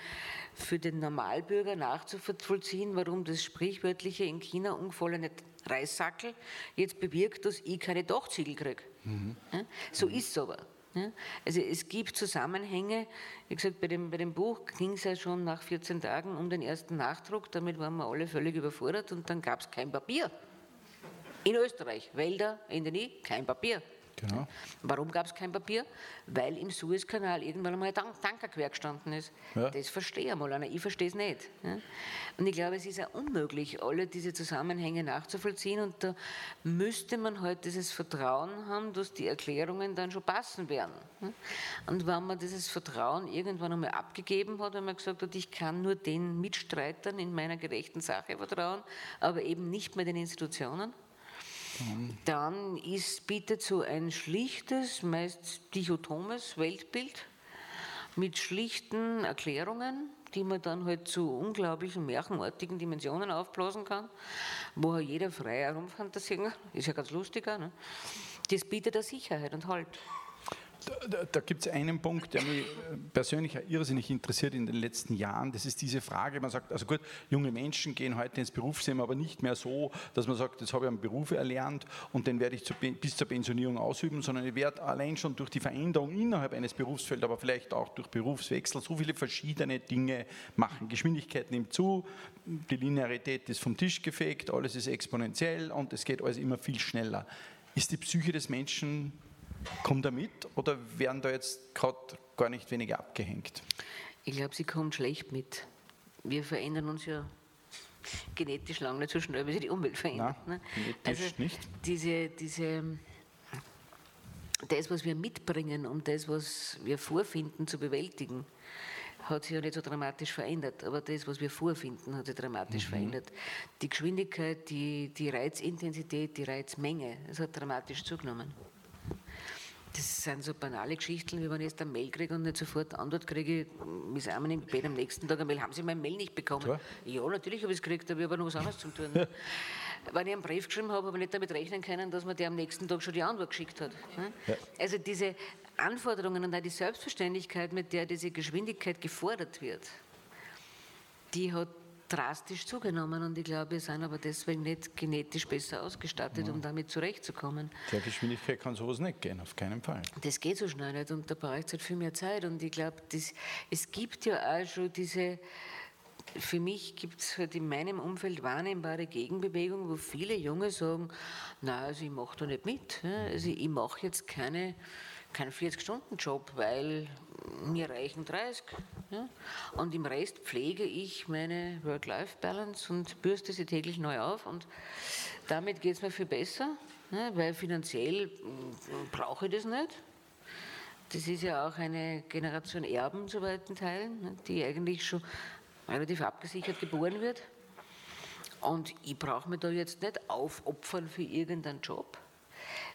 für den Normalbürger nachzuvollziehen, warum das sprichwörtliche in China umgefallene Reissackel jetzt bewirkt, dass ich keine Dachziegel kriege. Mhm. Ja? So mhm. ist es aber. Ja? Also es gibt Zusammenhänge. Wie gesagt, bei dem, bei dem Buch ging es ja schon nach 14 Tagen um den ersten Nachdruck. Damit waren wir alle völlig überfordert und dann gab es kein Papier. In Österreich, Wälder, Endemie, kein Papier. Genau. Warum gab es kein Papier? Weil im Suezkanal irgendwann einmal ein Tanker quer gestanden ist. Ja. Das verstehe ich mal einer, ich verstehe es nicht. Und ich glaube, es ist ja unmöglich, alle diese Zusammenhänge nachzuvollziehen und da müsste man halt dieses Vertrauen haben, dass die Erklärungen dann schon passen werden. Und wenn man dieses Vertrauen irgendwann einmal abgegeben hat, wenn man gesagt hat, ich kann nur den Mitstreitern in meiner gerechten Sache vertrauen, aber eben nicht mehr den Institutionen, dann ist, bietet so ein schlichtes, meist dichotomes Weltbild mit schlichten Erklärungen, die man dann halt zu unglaublichen märchenartigen Dimensionen aufblasen kann, wo jeder frei herumfantasieren kann. Ist ja ganz lustiger. Ne? Das bietet eine Sicherheit und Halt. Da, da gibt es einen Punkt, der mich persönlich irrsinnig interessiert in den letzten Jahren. Das ist diese Frage, man sagt, also gut, junge Menschen gehen heute ins Berufsleben, aber nicht mehr so, dass man sagt, jetzt habe ich einen Beruf erlernt und den werde ich zu, bis zur Pensionierung ausüben, sondern ich werde allein schon durch die Veränderung innerhalb eines Berufsfelds, aber vielleicht auch durch Berufswechsel, so viele verschiedene Dinge machen. Geschwindigkeit nimmt zu, die Linearität ist vom Tisch gefegt, alles ist exponentiell und es geht alles immer viel schneller. Ist die Psyche des Menschen Kommt er mit oder werden da jetzt gerade gar nicht weniger abgehängt? Ich glaube, sie kommt schlecht mit. Wir verändern uns ja genetisch lang nicht so schnell, wie sich die Umwelt verändert. Nein, ne? also nicht. Diese, diese, das, was wir mitbringen, um das, was wir vorfinden, zu bewältigen, hat sich ja nicht so dramatisch verändert, aber das, was wir vorfinden, hat sich dramatisch mhm. verändert. Die Geschwindigkeit, die, die Reizintensität, die Reizmenge, das hat dramatisch zugenommen. Das sind so banale Geschichten, wie wenn ich jetzt eine Mail kriege und nicht sofort Antwort kriege, ist einmal im Bett am nächsten Tag eine Mail, haben Sie meine Mail nicht bekommen? Klar. Ja, natürlich habe ich es gekriegt, aber ich habe noch was anderes zu tun. wenn ich einen Brief geschrieben habe, habe ich nicht damit rechnen können, dass man der am nächsten Tag schon die Antwort geschickt hat. Ja. Also diese Anforderungen und auch die Selbstverständlichkeit, mit der diese Geschwindigkeit gefordert wird, die hat drastisch zugenommen und ich glaube, wir sind aber deswegen nicht genetisch besser ausgestattet, ja. um damit zurechtzukommen. Der Geschwindigkeit kann sowas nicht gehen, auf keinen Fall. Das geht so schnell nicht und da braucht es halt viel mehr Zeit und ich glaube, es gibt ja auch schon diese für mich gibt es halt in meinem Umfeld wahrnehmbare Gegenbewegung, wo viele Junge sagen, na, also ich mache da nicht mit. Also ich mache jetzt keine, keinen 40-Stunden-Job, weil mir reichen 30. Ja? Und im Rest pflege ich meine Work-Life-Balance und bürste sie täglich neu auf. Und damit geht es mir viel besser, ne? weil finanziell mm, brauche ich das nicht. Das ist ja auch eine Generation Erben zu weiten Teilen, ne? die eigentlich schon relativ abgesichert geboren wird. Und ich brauche mich da jetzt nicht aufopfern für irgendeinen Job.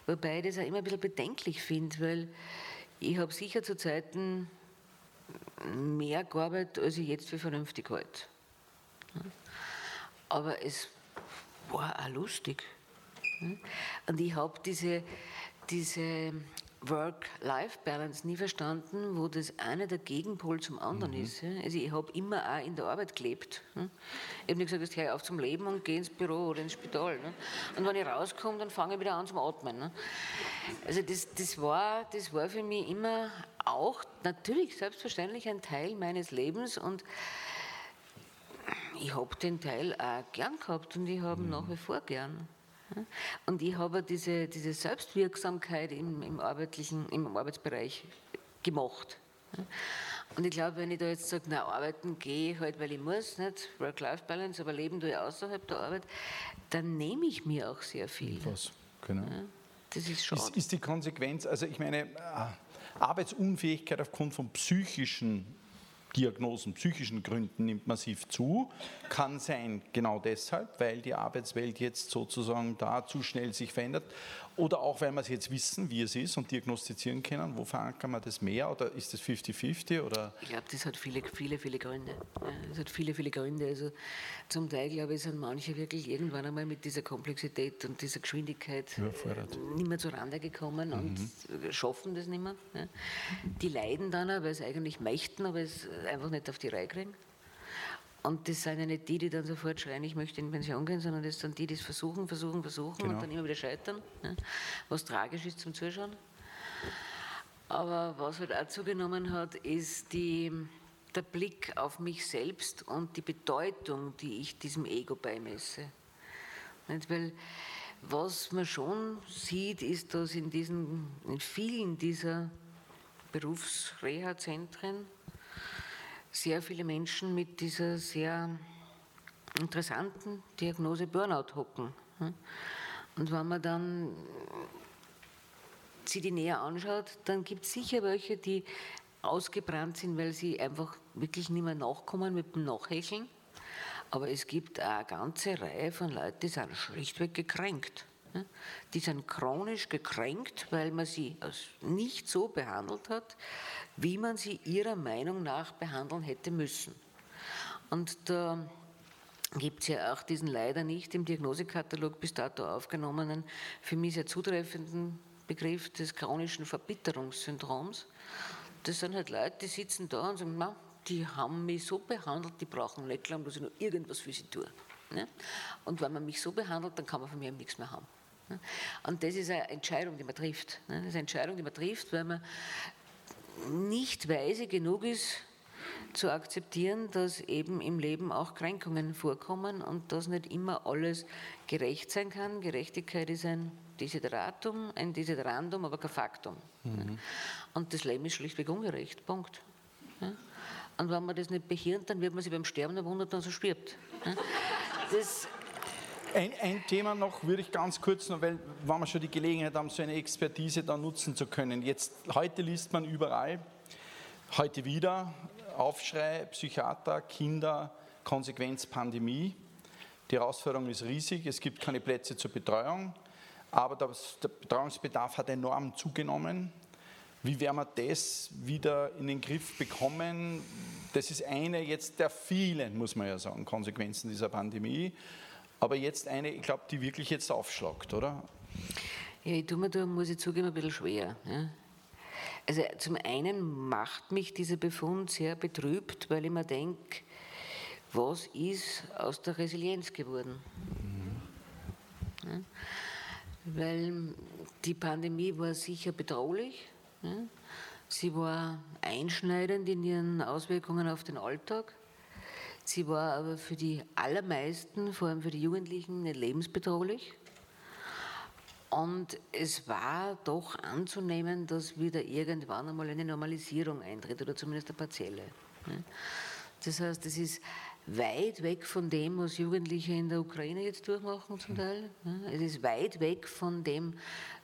Wobei ich das auch immer ein bisschen bedenklich finde, weil ich habe sicher zu Zeiten mehr gearbeitet, als ich jetzt für vernünftig halte. Aber es war auch lustig. Und ich habe diese, diese Work-Life-Balance nie verstanden, wo das eine der Gegenpol zum anderen mhm. ist. Also ich habe immer auch in der Arbeit gelebt. Ich habe nicht gesagt, hör auf zum Leben und geh ins Büro oder ins Spital. Und wenn ich rauskomme, dann fange ich wieder an zum Atmen. Also das, das, war, das war für mich immer auch natürlich selbstverständlich ein Teil meines Lebens und ich habe den Teil auch gern gehabt und ich habe ihn mhm. nach wie vor gern. Und ich habe diese, diese Selbstwirksamkeit im, im, arbeitlichen, im Arbeitsbereich gemacht. Und ich glaube, wenn ich da jetzt sage, na, arbeiten gehe ich halt, weil ich muss, nicht Work-Life-Balance, aber leben tue ich außerhalb der Arbeit, dann nehme ich mir auch sehr viel. Was, genau. Ja, das ist schon. Ist, ist die Konsequenz, also ich meine, äh, Arbeitsunfähigkeit aufgrund von psychischen Diagnosen, psychischen Gründen nimmt massiv zu. Kann sein genau deshalb, weil die Arbeitswelt jetzt sozusagen da zu schnell sich verändert oder auch, weil wir es jetzt wissen, wie es ist und diagnostizieren können. Wo verankern wir das mehr oder ist das 50-50? Ich glaube, das hat viele, viele, viele Gründe. Es hat viele, viele Gründe. Also zum Teil, glaube ich, sind manche wirklich irgendwann einmal mit dieser Komplexität und dieser Geschwindigkeit nicht mehr zurande gekommen mhm. und schaffen das nicht mehr. Die leiden dann, weil sie eigentlich möchten, aber es einfach nicht auf die Reihe kriegen. Und das sind ja nicht die, die dann sofort schreien, ich möchte in Pension gehen, sondern das sind die, die es versuchen, versuchen, versuchen genau. und dann immer wieder scheitern, ja, was tragisch ist zum Zuschauen. Aber was halt auch zugenommen hat, ist die, der Blick auf mich selbst und die Bedeutung, die ich diesem Ego beimesse. Nicht? Weil was man schon sieht, ist, dass in, diesen, in vielen dieser Berufsreha-Zentren sehr viele Menschen mit dieser sehr interessanten Diagnose Burnout hocken. Und wenn man dann sie die näher anschaut, dann gibt es sicher welche, die ausgebrannt sind, weil sie einfach wirklich nicht mehr nachkommen mit dem Nachhecheln. Aber es gibt eine ganze Reihe von Leuten, die sind schlichtweg gekränkt. Die sind chronisch gekränkt, weil man sie nicht so behandelt hat, wie man sie ihrer Meinung nach behandeln hätte müssen. Und da gibt es ja auch diesen leider nicht im Diagnosekatalog bis dato aufgenommenen, für mich sehr zutreffenden Begriff des chronischen Verbitterungssyndroms. Das sind halt Leute, die sitzen da und sagen, die haben mich so behandelt, die brauchen nicht glauben, dass ich nur irgendwas für sie tue. Ne? Und wenn man mich so behandelt, dann kann man von mir nichts mehr haben. Und das ist eine Entscheidung, die man trifft. Ne? Das ist eine Entscheidung, die man trifft, weil man nicht weise genug ist, zu akzeptieren, dass eben im Leben auch Kränkungen vorkommen und dass nicht immer alles gerecht sein kann. Gerechtigkeit ist ein Desideratum, ein Desiderandum, aber kein Faktum. Mhm. Und das Leben ist schlichtweg ungerecht. Punkt. Und wenn man das nicht behirnt, dann wird man sich beim Sterben wundern, dass er stirbt. Das ein, ein, Thema noch würde ich ganz kurz noch, weil wir schon die Gelegenheit haben, so eine Expertise da nutzen zu können. Jetzt, heute liest man überall, heute wieder, Aufschrei, Psychiater, Kinder, Konsequenz Pandemie. Die Herausforderung ist riesig, es gibt keine Plätze zur Betreuung, aber das, der Betreuungsbedarf hat enorm zugenommen. Wie werden wir das wieder in den Griff bekommen? Das ist eine jetzt der vielen, muss man ja sagen, Konsequenzen dieser Pandemie. Aber jetzt eine, ich glaube, die wirklich jetzt aufschlagt, oder? Ja, ich tue mir da, muss ich zugeben, ein bisschen schwer. Ja. Also zum einen macht mich dieser Befund sehr betrübt, weil ich mir denke, was ist aus der Resilienz geworden? Ja. Weil die Pandemie war sicher bedrohlich. Ja. Sie war einschneidend in ihren Auswirkungen auf den Alltag. Sie war aber für die allermeisten, vor allem für die Jugendlichen, nicht lebensbedrohlich. Und es war doch anzunehmen, dass wieder irgendwann einmal eine Normalisierung eintritt oder zumindest eine partielle. Das heißt, es ist weit weg von dem, was Jugendliche in der Ukraine jetzt durchmachen zum Teil. Es ist weit weg von dem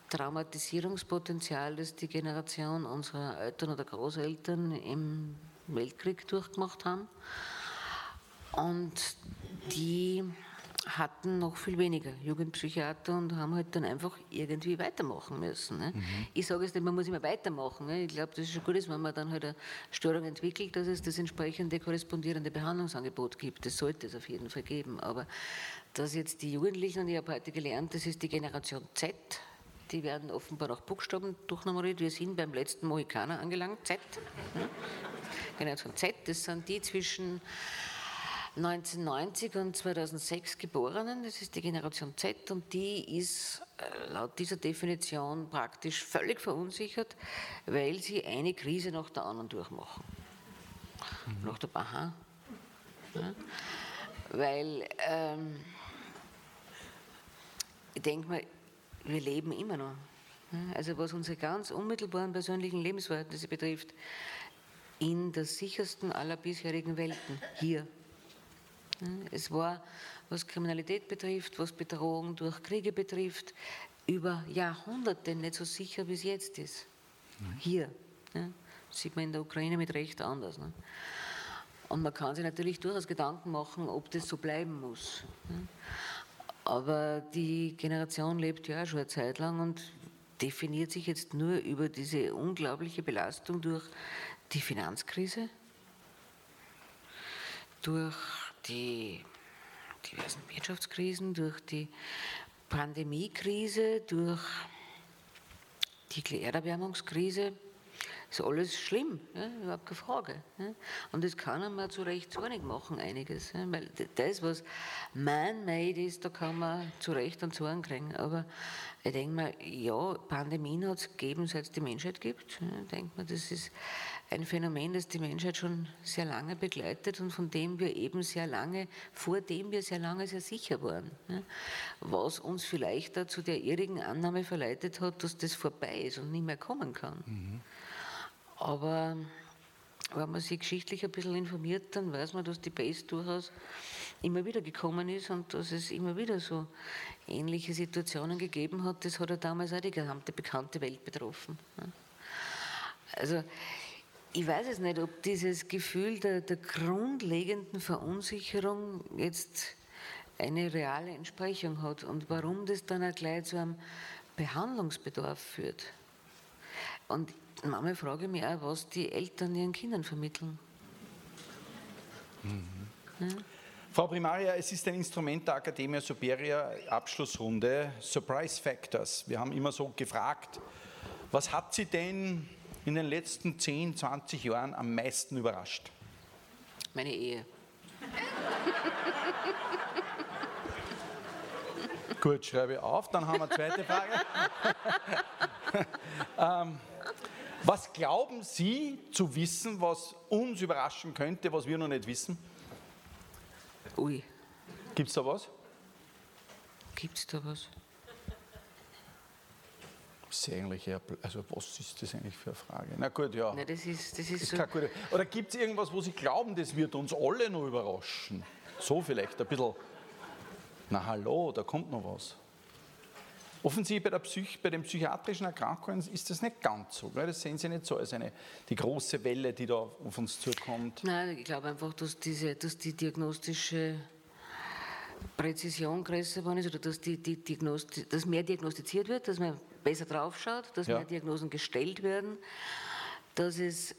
Traumatisierungspotenzial, das die Generation unserer Eltern oder Großeltern im Weltkrieg durchgemacht haben. Und die hatten noch viel weniger Jugendpsychiater und haben halt dann einfach irgendwie weitermachen müssen. Ne? Mhm. Ich sage jetzt nicht, man muss immer weitermachen. Ne? Ich glaube, das ist schon gut, wenn man dann halt eine Störung entwickelt, dass es das entsprechende korrespondierende Behandlungsangebot gibt. Das sollte es auf jeden Fall geben. Aber dass jetzt die Jugendlichen, und ich habe heute gelernt, das ist die Generation Z, die werden offenbar nach Buchstaben durchnummeriert. Wir sind beim letzten Mohikaner angelangt, Z. Generation Z, das sind die zwischen 1990 und 2006 Geborenen, das ist die Generation Z und die ist äh, laut dieser Definition praktisch völlig verunsichert, weil sie eine Krise nach der anderen durchmachen. Mhm. Nach der Aha. Ja? Weil ähm, ich denke mal, wir leben immer noch. Also was unsere ganz unmittelbaren persönlichen Lebensverhältnisse betrifft, in der sichersten aller bisherigen Welten, hier. Es war, was Kriminalität betrifft, was Bedrohung durch Kriege betrifft, über Jahrhunderte nicht so sicher, wie es jetzt ist. Hier. Das sieht man in der Ukraine mit Recht anders. Und man kann sich natürlich durchaus Gedanken machen, ob das so bleiben muss. Aber die Generation lebt ja schon eine Zeit lang und definiert sich jetzt nur über diese unglaubliche Belastung durch die Finanzkrise, durch die diversen Wirtschaftskrisen, durch die Pandemiekrise, durch die Erderwärmungskrise, ist alles schlimm, ja, überhaupt keine Frage. Ja. Und das kann man zu Recht zornig machen, einiges. Ja, weil das, was man-made ist, da kann man zu Recht einen Zorn kriegen. Aber ich denke mir, ja, Pandemien hat es gegeben, seit es die Menschheit gibt. Ich denke mir, das ist ein Phänomen, das die Menschheit schon sehr lange begleitet und von dem wir eben sehr lange, vor dem wir sehr lange sehr sicher waren. Was uns vielleicht da zu der irrigen Annahme verleitet hat, dass das vorbei ist und nicht mehr kommen kann. Mhm. Aber wenn man sich geschichtlich ein bisschen informiert, dann weiß man, dass die Pest durchaus immer wieder gekommen ist und dass es immer wieder so ähnliche Situationen gegeben hat. Das hat ja damals auch die gesamte bekannte Welt betroffen. Also ich weiß es nicht, ob dieses Gefühl der, der grundlegenden Verunsicherung jetzt eine reale Entsprechung hat und warum das dann auch gleich zu einem Behandlungsbedarf führt. Und manchmal frage ich mich auch, was die Eltern ihren Kindern vermitteln. Mhm. Ja? Frau Primaria, es ist ein Instrument der Academia Superia Abschlussrunde, Surprise Factors. Wir haben immer so gefragt, was hat Sie denn in den letzten 10, 20 Jahren am meisten überrascht? Meine Ehe. Gut, schreibe auf, dann haben wir eine zweite Frage. ähm, was glauben Sie zu wissen, was uns überraschen könnte, was wir noch nicht wissen? Ui. Gibt es da was? Gibt es da was? Ist eigentlich also was ist das eigentlich für eine Frage? Na gut, ja. Nein, das ist, das ist, ist so. Gute, oder gibt es irgendwas, wo Sie glauben, das wird uns alle noch überraschen? So vielleicht, ein bisschen, na hallo, da kommt noch was. Offensichtlich bei, der Psych, bei den psychiatrischen Erkrankungen ist das nicht ganz so. Das sehen Sie nicht so als eine, die große Welle, die da auf uns zukommt. Nein, ich glaube einfach, dass, diese, dass die diagnostische Präzision größer geworden ist oder dass, die, die Diagnosti dass mehr diagnostiziert wird, dass man besser draufschaut, dass ja. mehr Diagnosen gestellt werden, dass es äh,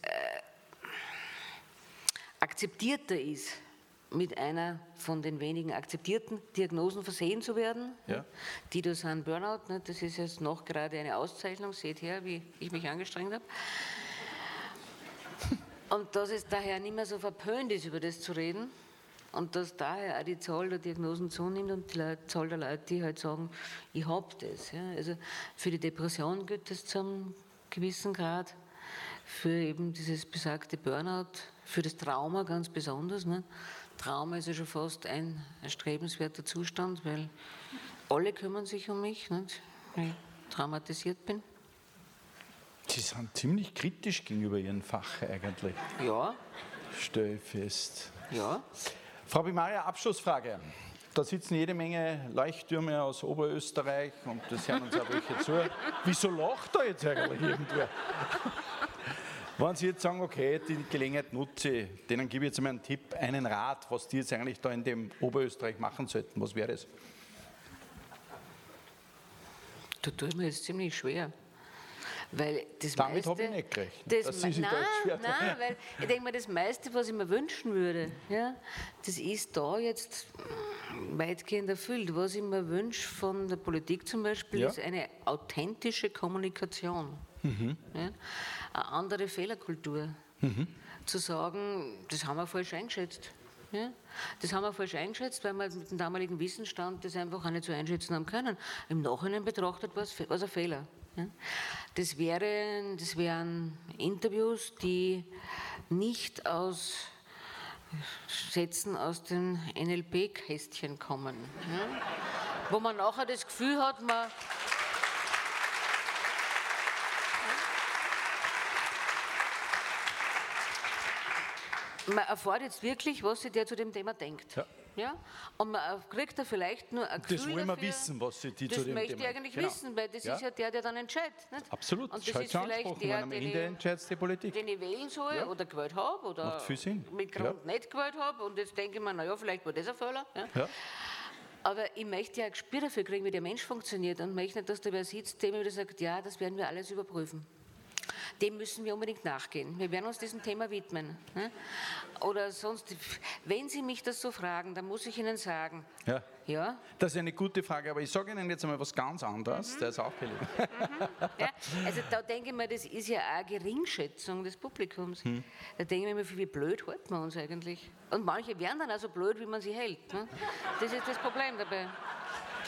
akzeptierter ist, mit einer von den wenigen akzeptierten Diagnosen versehen zu werden. Ja. Die da sind Burnout, ne, das ist jetzt noch gerade eine Auszeichnung, seht her, wie ich mich angestrengt habe. Und dass es daher nicht mehr so verpönt ist, über das zu reden. Und dass daher auch die Zahl der Diagnosen zunimmt und die Leute, Zahl der Leute, die halt sagen, ich habe das. Ja. Also für die Depression gilt das zu einem gewissen Grad, für eben dieses besagte Burnout, für das Trauma ganz besonders. Ne. Trauma ist ja schon fast ein erstrebenswerter Zustand, weil alle kümmern sich um mich, nicht? weil ich traumatisiert bin. Sie sind ziemlich kritisch gegenüber Ihrem Fach eigentlich. Ja. Stell fest. Ja. Frau Bimaria, Abschlussfrage. Da sitzen jede Menge Leuchttürme aus Oberösterreich und das hören uns auch welche zu. Wieso lacht da jetzt eigentlich irgendwer? Wenn Sie jetzt sagen, okay, die Gelegenheit nutze ich, denen gebe ich jetzt mal einen Tipp, einen Rat, was die jetzt eigentlich da in dem Oberösterreich machen sollten, was wäre das? Da tut mir jetzt ziemlich schwer. Weil das Damit habe ich nicht gerechnet, Das, dass Sie sich nein, haben. nein, weil ich denke mir, das meiste, was ich mir wünschen würde, ja, das ist da jetzt weitgehend erfüllt. Was ich mir wünsche von der Politik zum Beispiel, Ja. ist eine authentische Kommunikation. Mhm. Ja, eine andere Fehlerkultur. Zu sagen, das haben wir falsch eingeschätzt. Ja? Das haben wir falsch eingeschätzt, weil wir mit dem damaligen Wissensstand das einfach auch nicht so einschätzen haben können. Im Nachhinein betrachtet war es ein Fehler. Das, wäre, das wären Interviews, die nicht aus Sätzen aus dem NLP-Kästchen kommen. Wo man nachher das Gefühl hat, man. Man erfährt jetzt wirklich, was sich der zu dem Thema denkt. Ja. Ja? Und man kriegt da vielleicht nur ein Gefühl Das wollen wir dafür, wissen, was sie die Das zu dem möchte Thema ich eigentlich Genau. wissen, weil das Ja. ist ja der, der dann entscheidet. Nicht? Absolut, Und das das ist vielleicht der, am den Ende ich, entscheidet die Politik. den ich wählen soll Ja. oder gewählt habe oder mit Grund nicht gewählt habe. Und jetzt denke ich mir, naja, vielleicht war das ein Fehler. Ja? Ja. Aber ich möchte ja ein Gespür dafür kriegen, wie der Mensch funktioniert und möchte nicht, dass da wer sitzt, der mir wieder sagt, ja, das werden wir alles überprüfen. Dem müssen wir unbedingt nachgehen. Wir werden uns diesem Thema widmen. ne? Oder sonst, wenn Sie mich das so fragen, dann muss ich Ihnen sagen, Ja. ja, Das ist eine gute Frage, aber ich sage Ihnen jetzt einmal was ganz anderes, der ist auch beliebt. ja, also da denke ich mir, das ist ja auch eine Geringschätzung des Publikums. Hm. Da denke ich mir, wie blöd halten wir uns eigentlich? Und manche werden dann auch so blöd, wie man sie hält. Ne? Das ist das Problem dabei.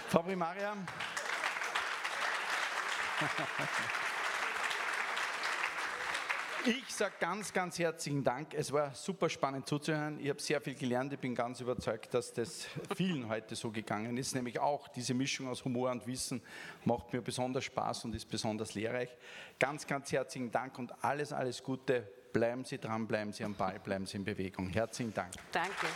Frau Primaria. Ich sage ganz, ganz herzlichen Dank. Es war super spannend zuzuhören. Ich habe sehr viel gelernt. Ich bin ganz überzeugt, dass das vielen heute so gegangen ist. Nämlich auch diese Mischung aus Humor und Wissen macht mir besonders Spaß und ist besonders lehrreich. Ganz, ganz herzlichen Dank und alles, alles Gute. Bleiben Sie dran, bleiben Sie am Ball, bleiben Sie in Bewegung. Herzlichen Dank. Danke.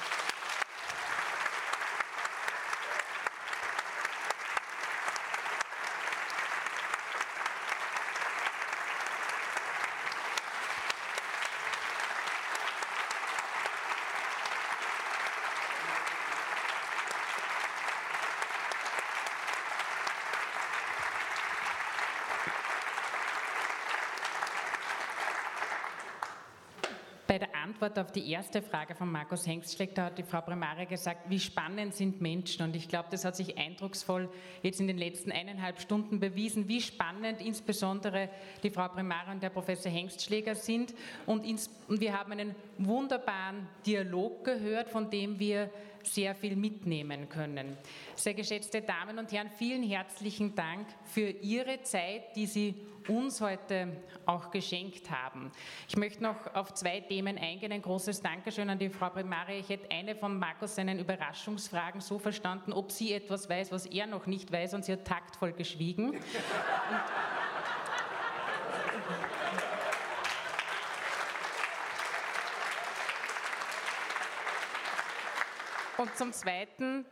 Bei der Antwort auf die erste Frage von Markus Hengstschleck, da hat die Frau Primaria gesagt, wie spannend sind Menschen. Und ich glaube, das hat sich eindrucksvoll jetzt in den letzten eineinhalb Stunden bewiesen, wie spannend insbesondere die Frau Primaria und der Professor Hengstschläger sind. Und wir haben einen wunderbaren Dialog gehört, von dem wir sehr viel mitnehmen können. Sehr geschätzte Damen und Herren, vielen herzlichen Dank für Ihre Zeit, die Sie uns heute auch geschenkt haben. Ich möchte noch auf zwei Themen eingehen. Ein großes Dankeschön an die Frau Primaria. Ich hätte eine von Markus seinen Überraschungsfragen so verstanden, ob sie etwas weiß, was er noch nicht weiß, und sie hat taktvoll geschwiegen. Und zum Zweiten,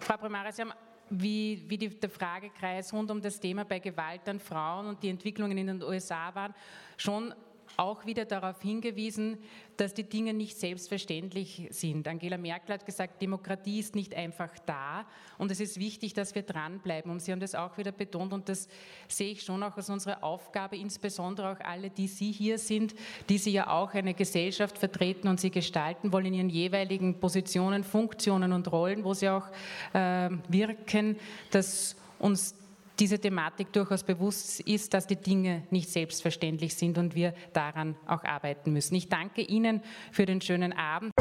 Frau Primaria, Sie haben, wie, wie die, der Fragekreis rund um das Thema bei Gewalt an Frauen und die Entwicklungen in den USA waren, schon auch wieder darauf hingewiesen, dass die Dinge nicht selbstverständlich sind. Angela Merkel hat gesagt, Demokratie ist nicht einfach da und es ist wichtig, dass wir dranbleiben. Und Sie haben das auch wieder betont und das sehe ich schon auch als unsere Aufgabe, insbesondere auch alle, die Sie hier sind, die Sie ja auch eine Gesellschaft vertreten und sie gestalten wollen in ihren jeweiligen Positionen, Funktionen und Rollen, wo sie auch äh, wirken, dass uns diese Thematik durchaus bewusst ist, dass die Dinge nicht selbstverständlich sind und wir daran auch arbeiten müssen. Ich danke Ihnen für den schönen Abend.